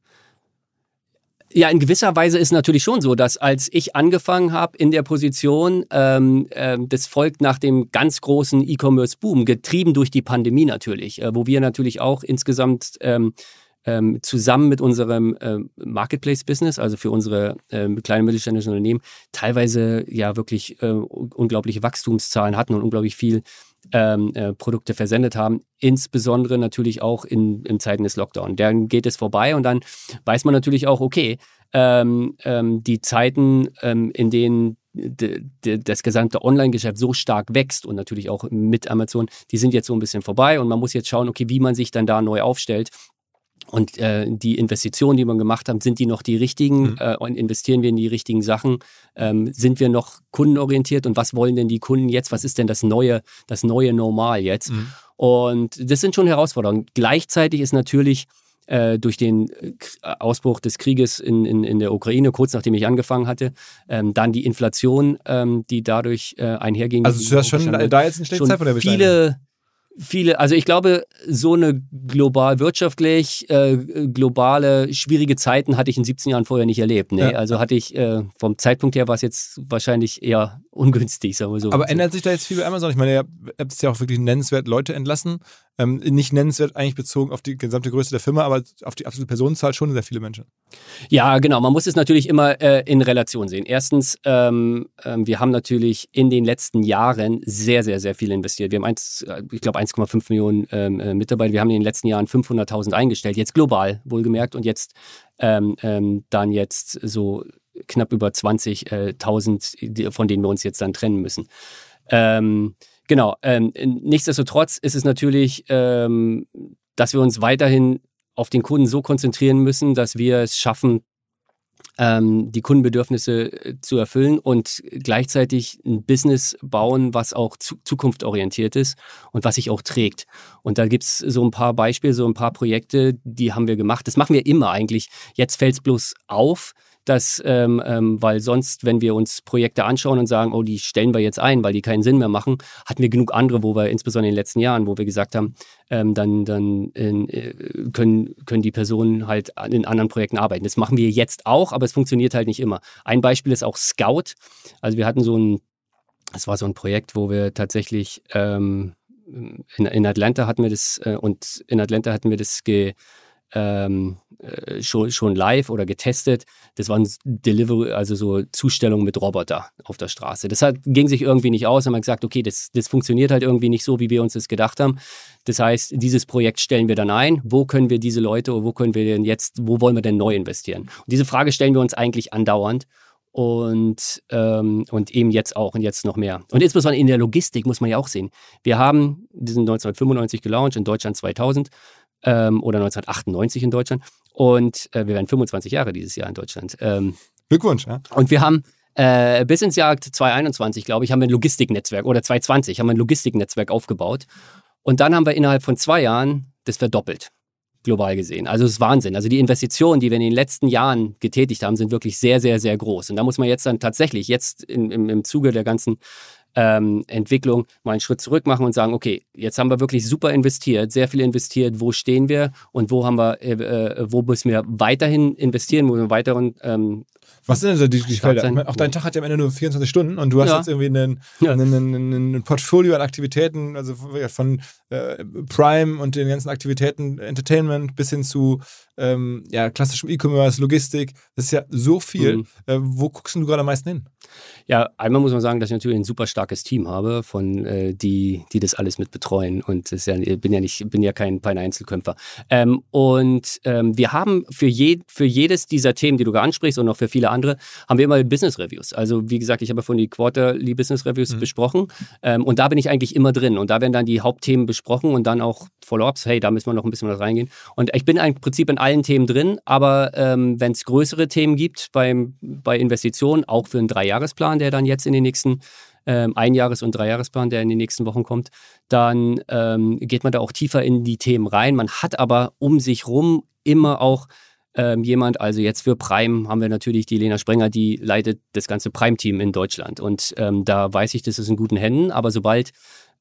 Ja, in gewisser Weise ist natürlich schon so, dass als ich angefangen habe in der Position, ähm, äh, das folgt nach dem ganz großen E-Commerce-Boom, getrieben durch die Pandemie natürlich, äh, wo wir natürlich auch insgesamt ähm, ähm, zusammen mit unserem ähm, Marketplace-Business, also für unsere ähm, kleinen mittelständischen Unternehmen, teilweise ja wirklich äh, unglaubliche Wachstumszahlen hatten und unglaublich viel ähm, äh, Produkte versendet haben, insbesondere natürlich auch in, in Zeiten des Lockdown. Dann geht es vorbei und dann weiß man natürlich auch, okay, ähm, ähm, die Zeiten, ähm, in denen das gesamte Online-Geschäft so stark wächst und natürlich auch mit Amazon, die sind jetzt so ein bisschen vorbei und man muss jetzt schauen, okay, wie man sich dann da neu aufstellt und äh, die Investitionen, die wir gemacht haben, sind die noch die richtigen? Mhm. Äh, und investieren wir in die richtigen Sachen? Ähm, sind wir noch kundenorientiert? Und was wollen denn die Kunden jetzt? Was ist denn das neue, das neue Normal jetzt? Mhm. Und das sind schon Herausforderungen. Gleichzeitig ist natürlich äh, durch den äh, Ausbruch des Krieges in, in, in der Ukraine, kurz nachdem ich angefangen hatte, ähm, dann die Inflation, ähm, die dadurch äh, einherging. Also du hast schon da jetzt eine schlechte Zeit von der Viele, viele, also ich glaube, so eine global wirtschaftlich äh, globale schwierige Zeiten hatte ich in 17 Jahren vorher nicht erlebt. Nee, ja. also hatte ich äh, vom Zeitpunkt her war es jetzt wahrscheinlich eher ungünstig, sagen wir so. Aber ändert sich da jetzt viel bei Amazon? Ich meine, ihr habt ja auch wirklich nennenswert Leute entlassen. Ähm, nicht nennenswert eigentlich bezogen auf die gesamte Größe der Firma, aber auf die absolute Personenzahl schon sehr viele Menschen. Ja, genau. Man muss es natürlich immer äh, in Relation sehen. Erstens, ähm, äh, wir haben natürlich in den letzten Jahren sehr, sehr, sehr viel investiert. Wir haben eins, äh, ich glaube 1,5 Millionen ähm, äh, Mitarbeiter. Wir haben in den letzten Jahren 500.000 eingestellt, jetzt global wohlgemerkt und jetzt ähm, ähm, dann jetzt so knapp über 20.000, von denen wir uns jetzt dann trennen müssen. Ähm, genau, ähm, nichtsdestotrotz ist es natürlich, ähm, dass wir uns weiterhin auf den Kunden so konzentrieren müssen, dass wir es schaffen, ähm, die Kundenbedürfnisse äh, zu erfüllen und gleichzeitig ein Business bauen, was auch zu, zukunftsorientiert ist und was sich auch trägt. Und da gibt es so ein paar Beispiele, so ein paar Projekte, die haben wir gemacht. Das machen wir immer eigentlich. Jetzt fällt es bloß auf, dass, ähm, ähm, weil sonst, wenn wir uns Projekte anschauen und sagen, oh, die stellen wir jetzt ein, weil die keinen Sinn mehr machen, hatten wir genug andere, wo wir insbesondere in den letzten Jahren, wo wir gesagt haben, ähm, dann, dann äh, können, können die Personen halt in anderen Projekten arbeiten. Das machen wir jetzt auch, aber es funktioniert halt nicht immer. Ein Beispiel ist auch Scout. Also wir hatten so ein, das war so ein Projekt, wo wir tatsächlich ähm, in, in Atlanta hatten wir das äh, und in Atlanta hatten wir das ge, ähm, äh, schon, schon live oder getestet. Das waren Delivery, also so Zustellungen mit Roboter auf der Straße. Das hat, ging sich irgendwie nicht aus. Haben wir gesagt, okay, das, das funktioniert halt irgendwie nicht so, wie wir uns das gedacht haben. Das heißt, dieses Projekt stellen wir dann ein. Wo können wir diese Leute oder wo können wir denn jetzt, wo wollen wir denn neu investieren? Und diese Frage stellen wir uns eigentlich andauernd und, ähm, und eben jetzt auch und jetzt noch mehr. Und insbesondere in der Logistik muss man ja auch sehen. Wir haben diesen 1995 gelauncht, in Deutschland 2000 ähm, oder 1998 in Deutschland. Und äh, wir werden 25 Jahre dieses Jahr in Deutschland. Ähm, Glückwunsch. Ja. Und wir haben äh, bis ins Jahr 2021, glaube ich, haben wir ein Logistiknetzwerk oder 2020 haben wir ein Logistiknetzwerk aufgebaut. Und dann haben wir innerhalb von zwei Jahren das verdoppelt, global gesehen. Also es ist Wahnsinn. Also die Investitionen, die wir in den letzten Jahren getätigt haben, sind wirklich sehr, sehr, sehr groß. Und da muss man jetzt dann tatsächlich, jetzt in, im, im Zuge der ganzen ähm, Entwicklung mal einen Schritt zurück machen und sagen, okay, jetzt haben wir wirklich super investiert, sehr viel investiert, wo stehen wir und wo haben wir, äh, äh wo müssen wir weiterhin investieren, wo wir weiteren ähm, was sind denn so die, die Felder? Meine, auch dein Tag hat ja am Ende nur 24 Stunden und du hast ja. jetzt irgendwie einen, ja. einen, einen, ein Portfolio an Aktivitäten, also von äh, Prime und den ganzen Aktivitäten, Entertainment bis hin zu ähm, ja, klassischem E-Commerce, Logistik. Das ist ja so viel. Mhm. Äh, wo guckst du gerade am meisten hin? Ja, einmal muss man sagen, dass ich natürlich ein super starkes Team habe, von äh, die, die das alles mit betreuen. Und das ja, ich bin ja nicht, bin ja kein, kein Einzelkämpfer. Ähm, und ähm, wir haben für, je, für jedes dieser Themen, die du gerade ansprichst und auch für viele andere, haben wir immer Business Reviews. Also wie gesagt, ich habe ja von die Quarterly Business Reviews mhm. besprochen. Ähm, und da bin ich eigentlich immer drin. Und da werden dann die Hauptthemen besprochen und dann auch Follow-ups. Hey, da müssen wir noch ein bisschen was reingehen. Und ich bin im Prinzip in allen Themen drin, aber ähm, wenn es größere Themen gibt beim, bei Investitionen, auch für einen Dreijahresplan, der dann jetzt in den nächsten ähm, Einjahres- und Dreijahresplan, der in den nächsten Wochen kommt, dann ähm, geht man da auch tiefer in die Themen rein. Man hat aber um sich rum immer auch ähm, jemand, also jetzt für Prime haben wir natürlich die Lena Sprenger, die leitet das ganze Prime-Team in Deutschland. Und ähm, da weiß ich, das ist in guten Händen, aber sobald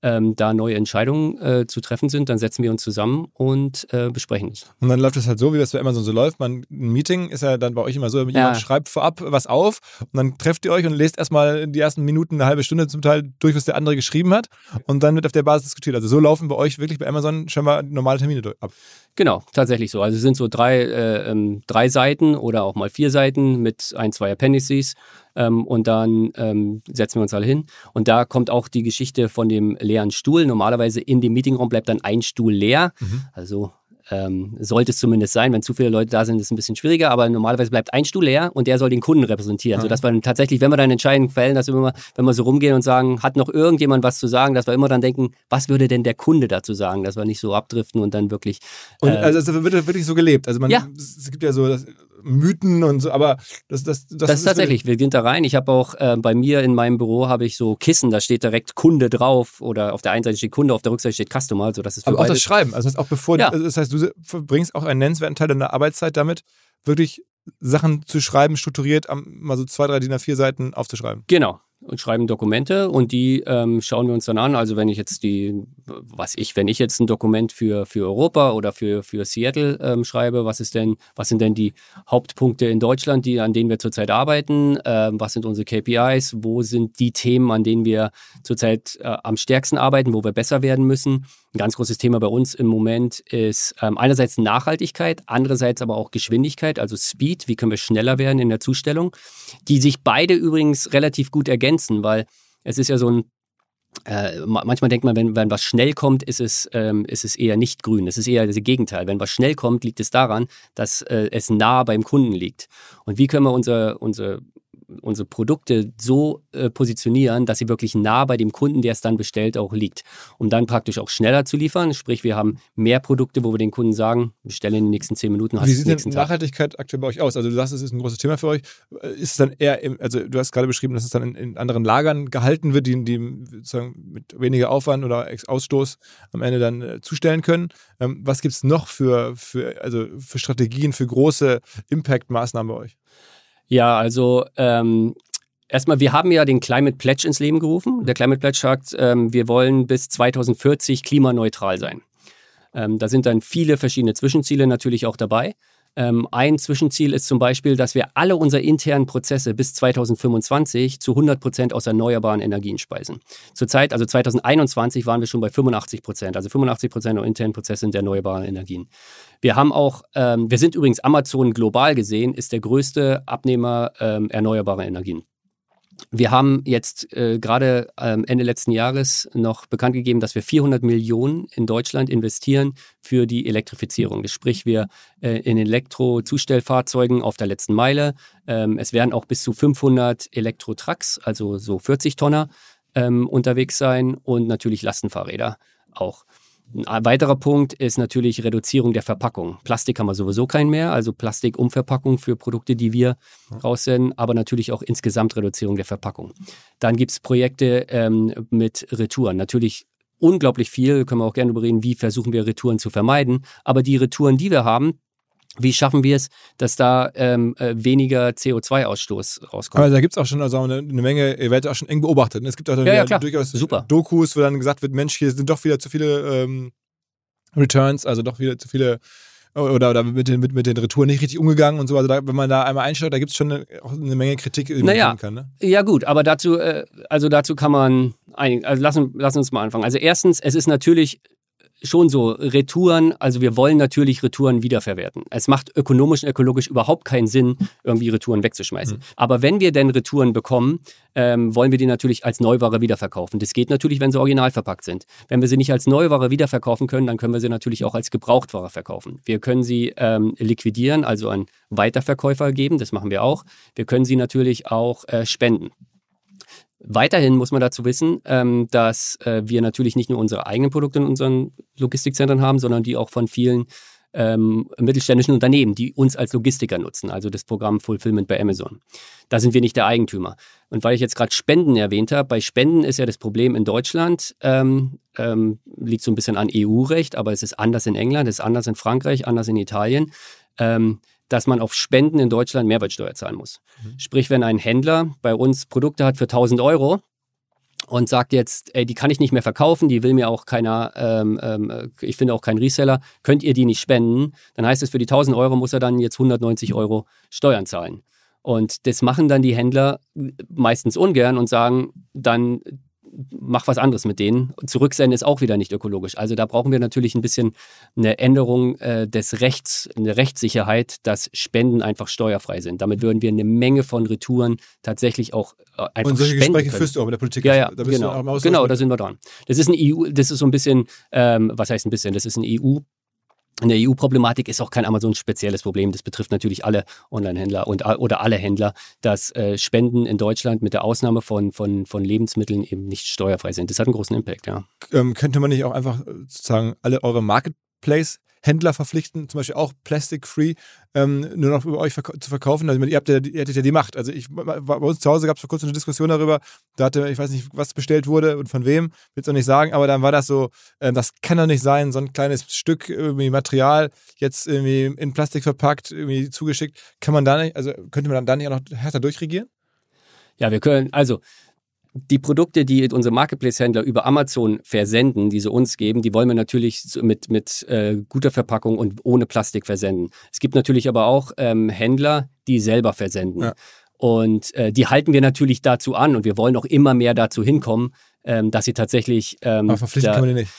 ähm, da neue Entscheidungen äh, zu treffen sind, dann setzen wir uns zusammen und äh, besprechen es. Und dann läuft es halt so, wie das bei Amazon so läuft. Man, ein Meeting ist ja dann bei euch immer so, jemand ja. schreibt vorab was auf und dann trefft ihr euch und lest erstmal die ersten Minuten, eine halbe Stunde zum Teil durch, was der andere geschrieben hat und dann wird auf der Basis diskutiert. Also so laufen bei euch wirklich bei Amazon schon mal normale Termine ab. Genau, tatsächlich so. Also es sind so drei, äh, ähm, drei Seiten oder auch mal vier Seiten mit ein, zwei Appendices ähm, und dann ähm, setzen wir uns alle hin. Und da kommt auch die Geschichte von dem leeren Stuhl. Normalerweise in dem Meetingraum bleibt dann ein Stuhl leer. Mhm. Also ähm, sollte es zumindest sein. Wenn zu viele Leute da sind, ist es ein bisschen schwieriger, aber normalerweise bleibt ein Stuhl leer und der soll den Kunden repräsentieren. Mhm. Sodass wir dann tatsächlich, wenn wir dann Entscheidungen fällen, dass wir immer, wenn wir so rumgehen und sagen, hat noch irgendjemand was zu sagen, dass wir immer dann denken, was würde denn der Kunde dazu sagen, dass wir nicht so abdriften und dann wirklich. Äh, und also es wird wirklich so gelebt. Also man, ja. es gibt ja so, das, Mythen und so, aber das, das, das, das ist tatsächlich, wir gehen da rein. Ich habe auch äh, bei mir in meinem Büro habe ich so Kissen, da steht direkt Kunde drauf oder auf der einen Seite steht Kunde, auf der Rückseite steht Customer, also das ist Aber auch das Schreiben, also das heißt auch bevor, ja. das heißt, du verbringst auch einen nennenswerten Teil deiner Arbeitszeit damit, wirklich Sachen zu schreiben, strukturiert, mal so zwei, drei DIN A4 Seiten aufzuschreiben. Genau, und schreiben Dokumente und die ähm, schauen wir uns dann an. Also wenn ich jetzt die, was ich, wenn ich jetzt ein Dokument für, für Europa oder für, für Seattle ähm, schreibe, was ist denn, was sind denn die Hauptpunkte in Deutschland, die, an denen wir zurzeit arbeiten? Ähm, was sind unsere KPIs? Wo sind die Themen, an denen wir zurzeit äh, am stärksten arbeiten, wo wir besser werden müssen? Ein ganz großes Thema bei uns im Moment ist ähm, einerseits Nachhaltigkeit, andererseits aber auch Geschwindigkeit, also Speed. Wie können wir schneller werden in der Zustellung? Die sich beide übrigens relativ gut ergänzen, weil es ist ja so ein äh, manchmal denkt man, wenn, wenn was schnell kommt, ist es, ähm, ist es eher nicht grün. Es ist eher das Gegenteil. Wenn was schnell kommt, liegt es daran, dass äh, es nah beim Kunden liegt. Und wie können wir unser, unser unsere Produkte so äh, positionieren, dass sie wirklich nah bei dem Kunden, der es dann bestellt, auch liegt. Um dann praktisch auch schneller zu liefern. Sprich, wir haben mehr Produkte, wo wir den Kunden sagen, bestelle in den nächsten zehn Minuten. Wie sieht denn Nachhaltigkeit aktuell bei euch aus? Also du sagst, es ist ein großes Thema für euch. Ist es dann eher, im, also du hast gerade beschrieben, dass es dann in, in anderen Lagern gehalten wird, die, die sozusagen mit weniger Aufwand oder Ausstoß am Ende dann äh, zustellen können. Ähm, was gibt es noch für, für, also für Strategien, für große Impact-Maßnahmen bei euch? Ja, also ähm, erstmal, wir haben ja den Climate Pledge ins Leben gerufen. Der Climate Pledge sagt, ähm, wir wollen bis 2040 klimaneutral sein. Ähm, da sind dann viele verschiedene Zwischenziele natürlich auch dabei. Ähm, ein Zwischenziel ist zum Beispiel, dass wir alle unsere internen Prozesse bis 2025 zu 100 Prozent aus erneuerbaren Energien speisen. Zurzeit, also 2021, waren wir schon bei 85 Prozent. Also 85 Prozent der internen Prozesse sind erneuerbare Energien. Wir haben auch, ähm, wir sind übrigens Amazon global gesehen, ist der größte Abnehmer ähm, erneuerbarer Energien. Wir haben jetzt äh, gerade ähm, Ende letzten Jahres noch bekannt gegeben, dass wir 400 Millionen in Deutschland investieren für die Elektrifizierung. Das sprich, wir äh, in Elektrozustellfahrzeugen auf der letzten Meile. Ähm, es werden auch bis zu 500 Elektro-Trucks, also so 40 Tonner, ähm, unterwegs sein und natürlich Lastenfahrräder auch. Ein weiterer Punkt ist natürlich Reduzierung der Verpackung. Plastik haben wir sowieso keinen mehr, also Plastikumverpackung für Produkte, die wir raussenden, aber natürlich auch insgesamt Reduzierung der Verpackung. Dann gibt es Projekte ähm, mit Retouren. Natürlich unglaublich viel, können wir auch gerne überreden, wie versuchen wir Retouren zu vermeiden. Aber die Retouren, die wir haben, wie schaffen wir es, dass da ähm, äh, weniger CO2-Ausstoß rauskommt? Aber da gibt es auch schon also eine, eine, Menge, ihr werdet auch schon eng beobachtet. Ne? Es gibt auch ja, ja, durchaus Super. Dokus, wo dann gesagt wird, Mensch, hier sind doch wieder zu viele ähm, Returns, also doch wieder zu viele oder, oder mit, den, mit, mit den Retouren nicht richtig umgegangen und so. Also da, wenn man da einmal einsteigt, da gibt es schon eine, auch eine Menge Kritik, die naja, man kann. Ne? Ja gut, aber dazu, äh, also dazu kann man, ein, also lassen, lassen uns mal anfangen. Also erstens, es ist natürlich schon so. Retouren, also wir wollen natürlich Retouren wiederverwerten. Es macht ökonomisch und ökologisch überhaupt keinen Sinn, irgendwie Retouren wegzuschmeißen. Mhm. Aber wenn wir denn Retouren bekommen, ähm, wollen wir die natürlich als Neuware wiederverkaufen. Das geht natürlich, wenn sie original verpackt sind. Wenn wir sie nicht als Neuware wiederverkaufen können, dann können wir sie natürlich auch als Gebrauchtware verkaufen. Wir können sie ähm, liquidieren, also an Weiterverkäufer geben, das machen wir auch. Wir können sie natürlich auch äh, spenden. Weiterhin muss man dazu wissen, ähm, dass äh, wir natürlich nicht nur unsere eigenen Produkte in unseren Logistikzentren haben, sondern die auch von vielen ähm, mittelständischen Unternehmen, die uns als Logistiker nutzen, also das Programm Fulfillment bei Amazon. Da sind wir nicht der Eigentümer. Und weil ich jetzt gerade Spenden erwähnt habe, bei Spenden ist ja das Problem in Deutschland, ähm, ähm, liegt so ein bisschen an EU-Recht, aber es ist anders in England, es ist anders in Frankreich, anders in Italien. Ähm, dass man auf Spenden in Deutschland Mehrwertsteuer zahlen muss. Mhm. Sprich, wenn ein Händler bei uns Produkte hat für 1000 Euro und sagt jetzt, ey, die kann ich nicht mehr verkaufen, die will mir auch keiner, ähm, ähm, ich finde auch keinen Reseller, könnt ihr die nicht spenden, dann heißt es, für die 1000 Euro muss er dann jetzt 190 Euro Steuern zahlen. Und das machen dann die Händler meistens ungern und sagen, dann mach was anderes mit denen. Zurücksenden ist auch wieder nicht ökologisch. Also da brauchen wir natürlich ein bisschen eine Änderung äh, des Rechts, eine Rechtssicherheit, dass Spenden einfach steuerfrei sind. Damit würden wir eine Menge von Retouren tatsächlich auch äh, einfach Und solche spenden Gespräche können. führst du auch mit der Politik. Ja, ja, da genau, genau, da sind wir dran. Das ist ein EU, das ist so ein bisschen, ähm, was heißt ein bisschen, das ist ein EU in der EU-Problematik ist auch kein Amazon spezielles Problem. Das betrifft natürlich alle Online-Händler und oder alle Händler, dass äh, Spenden in Deutschland mit der Ausnahme von, von, von Lebensmitteln eben nicht steuerfrei sind. Das hat einen großen Impact, ja. Ähm, könnte man nicht auch einfach äh, sozusagen alle eure Marketplace Händler verpflichten, zum Beispiel auch Plastic-Free, ähm, nur noch über euch verk zu verkaufen. Also, ihr, habt ja, ihr hattet ja die Macht. Also ich, bei uns zu Hause gab es vor kurzem eine Diskussion darüber, da hatte, ich weiß nicht, was bestellt wurde und von wem, will es auch nicht sagen, aber dann war das so, äh, das kann doch nicht sein, so ein kleines Stück irgendwie Material jetzt irgendwie in Plastik verpackt, irgendwie zugeschickt. Kann man da nicht, also könnte man dann da nicht auch noch härter durchregieren? Ja, wir können, also die Produkte, die unsere Marketplace-Händler über Amazon versenden, die sie uns geben, die wollen wir natürlich mit, mit äh, guter Verpackung und ohne Plastik versenden. Es gibt natürlich aber auch ähm, Händler, die selber versenden. Ja. Und äh, die halten wir natürlich dazu an und wir wollen auch immer mehr dazu hinkommen, ähm, dass sie tatsächlich. Ähm, aber verpflichten da, können wir die nicht.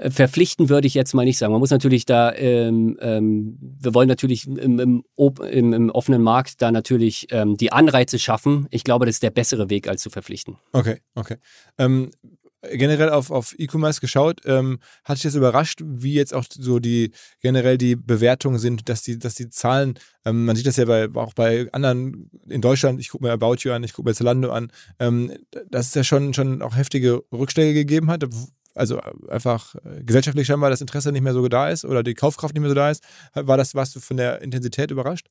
Verpflichten würde ich jetzt mal nicht sagen. Man muss natürlich da, ähm, ähm, wir wollen natürlich im, im, im, im, offenen Markt da natürlich ähm, die Anreize schaffen. Ich glaube, das ist der bessere Weg, als zu verpflichten. Okay, okay. Ähm, generell auf, auf E-Commerce geschaut, ähm, hat sich das überrascht, wie jetzt auch so die generell die Bewertungen sind, dass die, dass die Zahlen, ähm, man sieht das ja bei, auch bei anderen in Deutschland, ich gucke mir About You an, ich gucke mir Zalando an, dass es ja schon, schon auch heftige Rückschläge gegeben hat, also äh, einfach äh, gesellschaftlich scheinbar das Interesse nicht mehr so da ist oder die Kaufkraft nicht mehr so da ist. War das, warst du von der Intensität überrascht?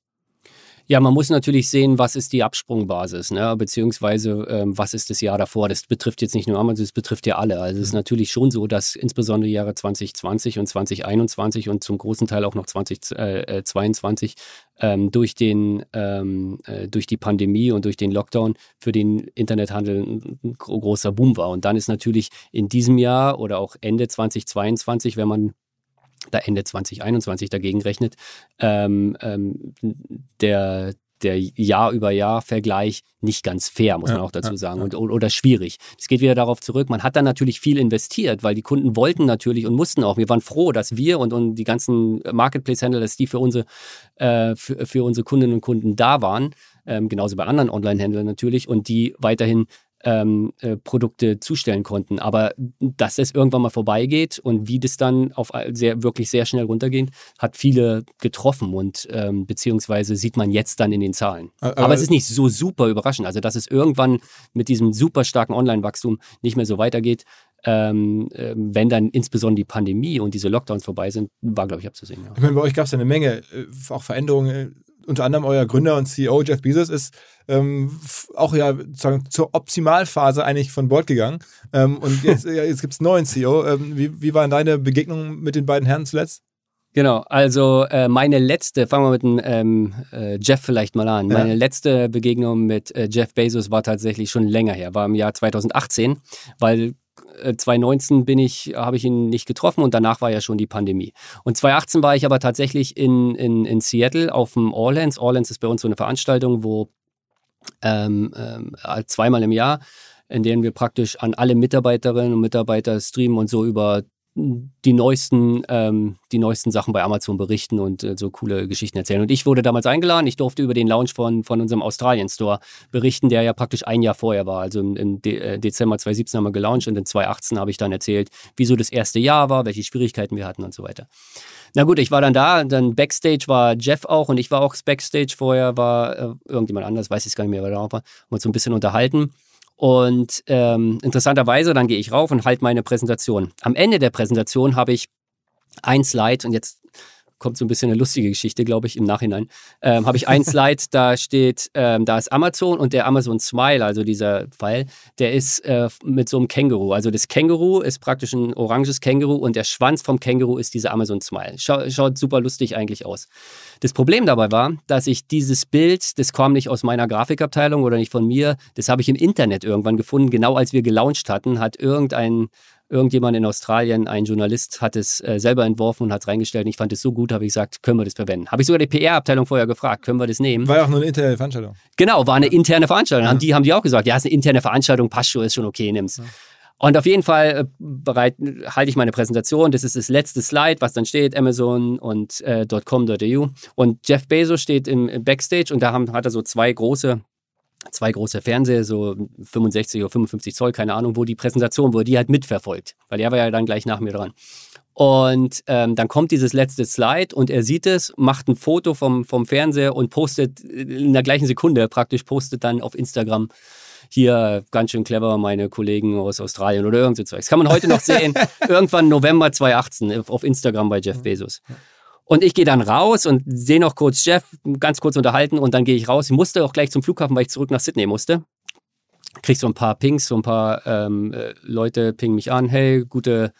Ja, man muss natürlich sehen, was ist die Absprungbasis, ne? beziehungsweise ähm, was ist das Jahr davor. Das betrifft jetzt nicht nur Amazon, das betrifft ja alle. Also es ist mhm. natürlich schon so, dass insbesondere die Jahre 2020 und 2021 und zum großen Teil auch noch 2022 äh, ähm, durch, den, ähm, äh, durch die Pandemie und durch den Lockdown für den Internethandel ein großer Boom war. Und dann ist natürlich in diesem Jahr oder auch Ende 2022, wenn man da Ende 2021 dagegen rechnet, ähm, ähm, der, der Jahr über Jahr Vergleich nicht ganz fair, muss man auch dazu sagen, und, oder schwierig. Es geht wieder darauf zurück, man hat dann natürlich viel investiert, weil die Kunden wollten natürlich und mussten auch. Wir waren froh, dass wir und, und die ganzen Marketplace-Händler, dass die für unsere, äh, für, für unsere Kundinnen und Kunden da waren, ähm, genauso bei anderen Online-Händlern natürlich, und die weiterhin ähm, äh, Produkte zustellen konnten. Aber dass es irgendwann mal vorbeigeht und wie das dann auf sehr, wirklich sehr schnell runtergeht, hat viele getroffen und ähm, beziehungsweise sieht man jetzt dann in den Zahlen. Aber, Aber, es ist nicht so super überraschend. Also, dass es irgendwann mit diesem super starken Online-Wachstum nicht mehr so weitergeht, ähm, äh, wenn dann insbesondere die Pandemie und diese Lockdowns vorbei sind, war, glaube ich, abzusehen. Ja. Ich meine, bei euch gab es ja eine Menge, äh, auch Veränderungen unter anderem euer Gründer und CEO Jeff Bezos ist ähm, auch ja sozusagen zur Optimalphase eigentlich von Bord gegangen. Ähm, und jetzt, ja, jetzt gibt es einen neuen CEO. Ähm, wie, wie waren deine Begegnungen mit den beiden Herren zuletzt? Genau, also äh, meine letzte, fangen wir mit dem ähm, äh, Jeff vielleicht mal an. Ja. Meine letzte Begegnung mit äh, Jeff Bezos war tatsächlich schon länger her, war im Jahr 2018, weil 2019 äh, bin ich, habe ich ihn nicht getroffen und danach war ja schon die Pandemie. Und 2018 war ich aber tatsächlich in, in, in Seattle auf dem Orleans. Orleans ist bei uns so eine Veranstaltung, wo ähm, ähm, zweimal im Jahr, in denen wir praktisch an alle Mitarbeiterinnen und Mitarbeiter streamen und so über die neuesten, ähm, die neuesten Sachen bei Amazon berichten und äh, so coole Geschichten erzählen. Und ich wurde damals eingeladen. Ich durfte über den Launch von, von unserem Australien-Store berichten, der ja praktisch ein Jahr vorher war. Also im, im De äh, Dezember 2017 haben wir gelauncht und in 2018 habe ich dann erzählt, wieso das erste Jahr war, welche Schwierigkeiten wir hatten und so weiter. Na gut, ich war dann da, dann Backstage war Jeff auch und ich war auch Backstage. Vorher war äh, irgendjemand anders, weiß ich gar nicht mehr, wer da war. Haben uns so ein bisschen unterhalten. Und ähm, interessanterweise, dann gehe ich rauf und halte meine Präsentation. Am Ende der Präsentation habe ich ein Slide und jetzt kommt so ein bisschen eine lustige Geschichte, glaube ich, im Nachhinein. Ähm, habe ich ein Slide, da steht, ähm, da ist Amazon und der Amazon Smile, also dieser Pfeil, der ist äh, mit so einem Känguru. Also das Känguru ist praktisch ein oranges Känguru und der Schwanz vom Känguru ist dieser Amazon Smile. Schau, schaut super lustig eigentlich aus. Das Problem dabei war, dass ich dieses Bild, das kam nicht aus meiner Grafikabteilung oder nicht von mir, das habe ich im Internet irgendwann gefunden. Genau als wir gelauncht hatten, hat irgendein irgendjemand in Australien, ein Journalist, hat es äh, selber entworfen und hat es reingestellt. Und ich fand es so gut, habe ich gesagt, können wir das verwenden. Habe ich sogar die PR-Abteilung vorher gefragt, können wir das nehmen? War ja auch nur eine interne Veranstaltung. Genau, war eine interne Veranstaltung. Ja. Die haben die auch gesagt, ja, ist eine interne Veranstaltung, passt schon, ist schon okay, nimm's. Ja. Und auf jeden Fall äh, bereit, halte ich meine Präsentation. Das ist das letzte Slide, was dann steht, Amazon und äh, .com.au. Und Jeff Bezos steht im, im Backstage und da haben, hat er so zwei große zwei große Fernseher, so 65 oder 55 Zoll, keine Ahnung, wo die Präsentation, er die halt mitverfolgt, weil er war ja dann gleich nach mir dran. Und ähm, dann kommt dieses letzte Slide und er sieht es, macht ein Foto vom, vom Fernseher und postet in der gleichen Sekunde praktisch, postet dann auf Instagram hier ganz schön clever meine Kollegen aus Australien oder irgend so Zeugs. Kann man heute noch sehen, irgendwann November 2018 auf Instagram bei Jeff Bezos. Und ich gehe dann raus und sehe noch kurz Jeff, ganz kurz unterhalten und dann gehe ich raus. Ich musste auch gleich zum Flughafen, weil ich zurück nach Sydney musste. Krieg so ein paar Pings, so ein paar ähm, äh, Leute pingen mich an, hey, gute,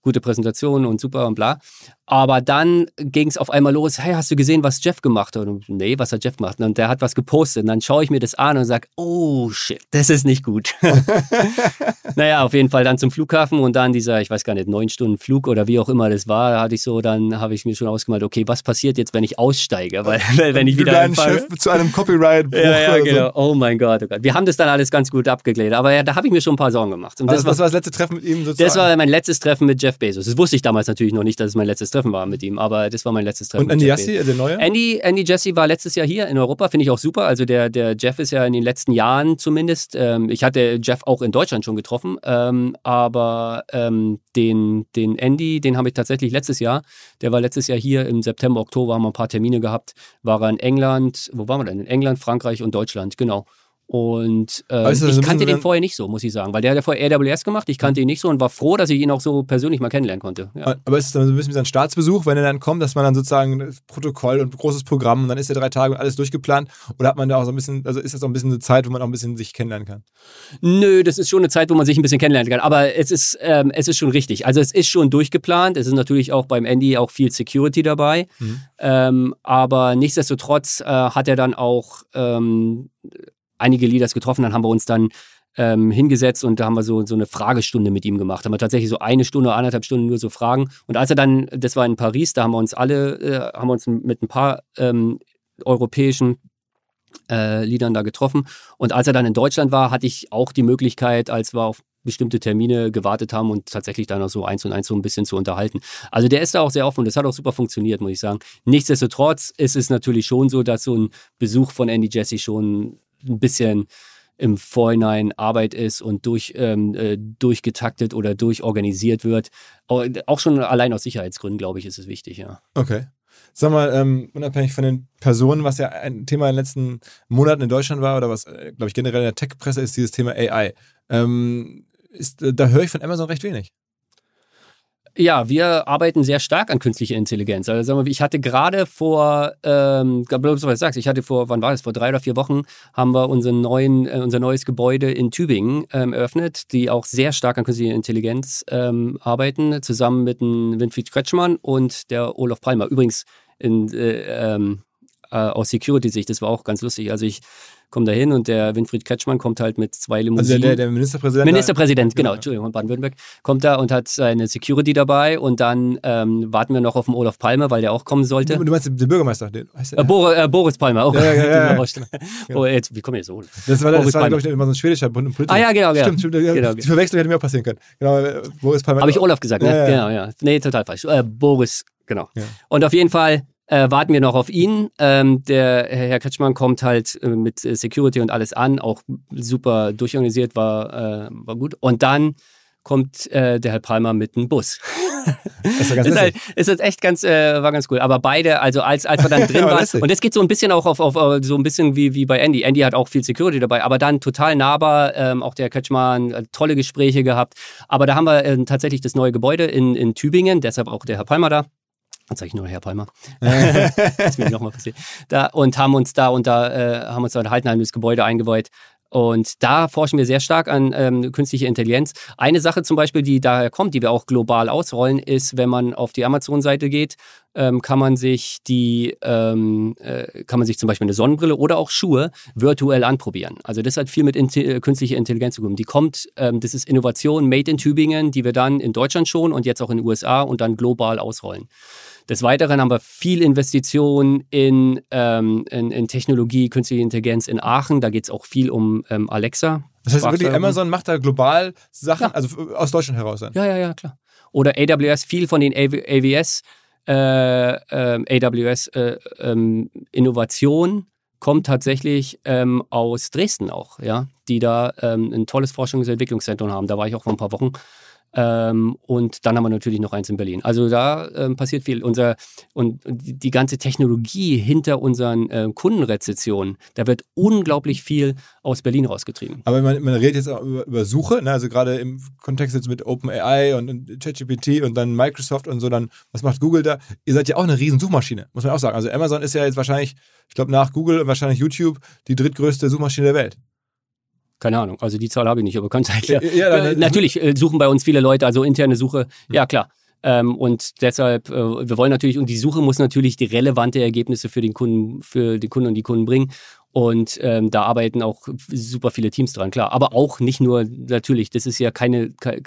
gute Präsentation und super und bla. Aber dann ging es auf einmal los, hey, hast du gesehen, was Jeff gemacht hat? Und, nee, was hat Jeff gemacht? Und der hat was gepostet. Und dann schaue ich mir das an und sage, oh shit, das ist nicht gut. naja, auf jeden Fall dann zum Flughafen und dann dieser, ich weiß gar nicht, neun Stunden Flug oder wie auch immer das war, hatte ich so, dann habe ich mir schon ausgemalt, okay, was passiert jetzt, wenn ich aussteige? Weil, wenn ich wieder Chef zu einem Copyright ja, ja, genau. So. Oh mein Gott, oh Gott. Wir haben das dann alles ganz gut abgeklärt, aber ja, da habe ich mir schon ein paar Sorgen gemacht. Und also das, war, das war das letzte Treffen mit ihm sozusagen? Das war mein letztes Treffen mit Jeff Bezos. Das wusste ich damals natürlich noch nicht, dass es mein letztes Treffen war mit ihm, aber das war mein letztes Treffen. Und Andy Jassy, der neue? Andy, Andy Jassy war letztes Jahr hier in Europa, finde ich auch super. Also der, der Jeff ist ja in den letzten Jahren zumindest, ähm, ich hatte Jeff auch in Deutschland schon getroffen, ähm, aber ähm, den, den Andy, den habe ich tatsächlich letztes Jahr, der war letztes Jahr hier im September, Oktober, haben wir ein paar Termine gehabt, war er in England, wo waren wir denn? In England, Frankreich und Deutschland, genau. Und äh, also, ich kannte den vorher nicht so, muss ich sagen, weil der hat ja vorher AWS gemacht, ich kannte ihn nicht so und war froh, dass ich ihn auch so persönlich mal kennenlernen konnte. Ja. Aber ist es dann so ein bisschen wie ein Staatsbesuch, wenn er dann kommt, dass man dann sozusagen Protokoll und großes Programm und dann ist er drei Tage und alles durchgeplant? Oder hat man da auch so ein bisschen, also ist das auch ein bisschen eine Zeit, wo man auch ein bisschen sich kennenlernen kann? Nö, das ist schon eine Zeit, wo man sich ein bisschen kennenlernen kann, aber es ist, ähm, es ist schon richtig. Also es ist schon durchgeplant, es ist natürlich auch beim Andy auch viel Security dabei, mhm. ähm, aber nichtsdestotrotz äh, hat er dann auch ähm, einige Leaders getroffen, dann haben wir uns dann ähm, hingesetzt und da haben wir so, so eine Fragestunde mit ihm gemacht. Da haben wir tatsächlich so eine Stunde, anderthalb Stunden nur so Fragen. Und als er dann, das war in Paris, da haben wir uns alle, äh, haben wir uns mit ein paar ähm, europäischen äh, Liedern da getroffen. Und als er dann in Deutschland war, hatte ich auch die Möglichkeit, als wir auf bestimmte Termine gewartet haben und tatsächlich dann auch so eins und eins so ein bisschen zu unterhalten. Also der ist da auch sehr offen und das hat auch super funktioniert, muss ich sagen. Nichtsdestotrotz ist es natürlich schon so, dass so ein Besuch von Andy Jesse schon ein bisschen im Vorhinein Arbeit ist und durch, ähm, äh, durchgetaktet oder durchorganisiert wird. Auch schon allein aus Sicherheitsgründen, glaube ich, ist es wichtig, ja. Okay. Sag mal, ähm, unabhängig von den Personen, was ja ein Thema in den letzten Monaten in Deutschland war oder was, äh, glaube ich, generell in der Tech-Presse ist, dieses Thema AI. Ähm, ist, äh, da höre ich von Amazon recht wenig. Ja, wir arbeiten sehr stark an künstlicher Intelligenz. Also sagen wir, ich hatte gerade vor, ähm, was du sagst, ich hatte vor, wann war das? Vor drei oder vier Wochen haben wir unseren neuen, äh, unser neues Gebäude in Tübingen ähm, eröffnet, die auch sehr stark an künstlicher Intelligenz ähm, arbeiten, zusammen mit dem Winfried Kretschmann und der Olaf Palmer. Übrigens in, äh, ähm, äh, aus Security-Sicht, das war auch ganz lustig. Also ich kommen da hin und der Winfried Kretschmann kommt halt mit zwei Limousinen. Also der, der Ministerpräsident? Ministerpräsident, genau, Entschuldigung, Baden-Württemberg, kommt da und hat seine Security dabei und dann ähm, warten wir noch auf den Olaf Palmer, weil der auch kommen sollte. Du meinst den Bürgermeister? Den, heißt äh, Boris, äh, Boris Palmer, auch. Ja, ja, ja, ja. oh, jetzt, wie komme ich so? Das war, das war glaube ich, immer so ein schwedischer Politiker. Ah ja, genau, genau. Stimmt, stimmt. Genau, die Verwechslung hätte mir auch passieren können. Genau, äh, Boris Palmer. Habe ich Olaf gesagt, ne? Genau, ja. Nee, total falsch. Äh, Boris, genau. Und auf jeden Fall äh, warten wir noch auf ihn. Ähm, der Herr Kretschmann kommt halt äh, mit äh, Security und alles an, auch super durchorganisiert, war, äh, war gut. Und dann kommt äh, der Herr Palmer mit einem Bus. Das ist, ist, halt, ist halt echt ganz, äh, war ganz cool. Aber beide, also als, als wir dann drin waren, und das geht so ein bisschen auch auf, auf, so ein bisschen wie, wie bei Andy. Andy hat auch viel Security dabei, aber dann total nahbar, ähm, auch der Kretschmann, tolle Gespräche gehabt. Aber da haben wir äh, tatsächlich das neue Gebäude in, in Tübingen, deshalb auch der Herr Palmer da. Sage ich nur Herr Palmer. das will nochmal passieren. Da, und haben uns da und da äh, haben uns da halt ein das Gebäude eingeweiht. Und da forschen wir sehr stark an ähm, künstliche Intelligenz. Eine Sache zum Beispiel, die daher kommt, die wir auch global ausrollen, ist, wenn man auf die Amazon-Seite geht, ähm, kann man sich die, ähm, äh, kann man sich zum Beispiel eine Sonnenbrille oder auch Schuhe virtuell anprobieren. Also das hat viel mit Inti künstlicher Intelligenz zu tun. Die kommt, ähm, das ist Innovation made in Tübingen, die wir dann in Deutschland schon und jetzt auch in den USA und dann global ausrollen. Des Weiteren haben wir viel Investition in, ähm, in, in, Technologie, künstliche Intelligenz in Aachen. Da geht es auch viel um ähm, Alexa. Das heißt wirklich, Amazon macht da global Sachen, ja. also aus Deutschland heraus dann? Ja, ja, ja, klar. Oder AWS, viel von den AWS, äh, äh, AWS äh, ähm, Innovation kommt tatsächlich ähm, aus Dresden auch, ja, die da ähm, ein tolles Forschungs- und Entwicklungszentrum haben. Da war ich auch vor ein paar Wochen. Ähm, und dann haben wir natürlich noch eins in Berlin. Also da ähm, passiert viel. Unser, und die ganze Technologie hinter unseren äh, Kundenrezessionen, da wird unglaublich viel aus Berlin rausgetrieben. Aber man, man redet jetzt auch über, über Suche, ne? also gerade im Kontext jetzt mit OpenAI und, ChatGPT und dann Microsoft und so, dann, was macht Google da? Ihr seid ja auch eine riesen Suchmaschine, muss man auch sagen. Also Amazon ist ja jetzt wahrscheinlich, ich glaube nach Google und wahrscheinlich YouTube, die drittgrößte Suchmaschine der Welt. Keine Ahnung, also die Zahl habe ich nicht, aber kann sein. Ja. ja äh, natürlich äh, suchen bei uns viele Leute, also interne Suche, ja hm. klar. Ähm, und deshalb, äh, wir wollen natürlich, und die Suche muss natürlich die relevante Ergebnisse für den Kunden, für die Kunden und die Kunden bringen. Und ähm, da arbeiten auch super viele Teams dran, klar. Aber auch nicht nur natürlich, das ist ja keine, keine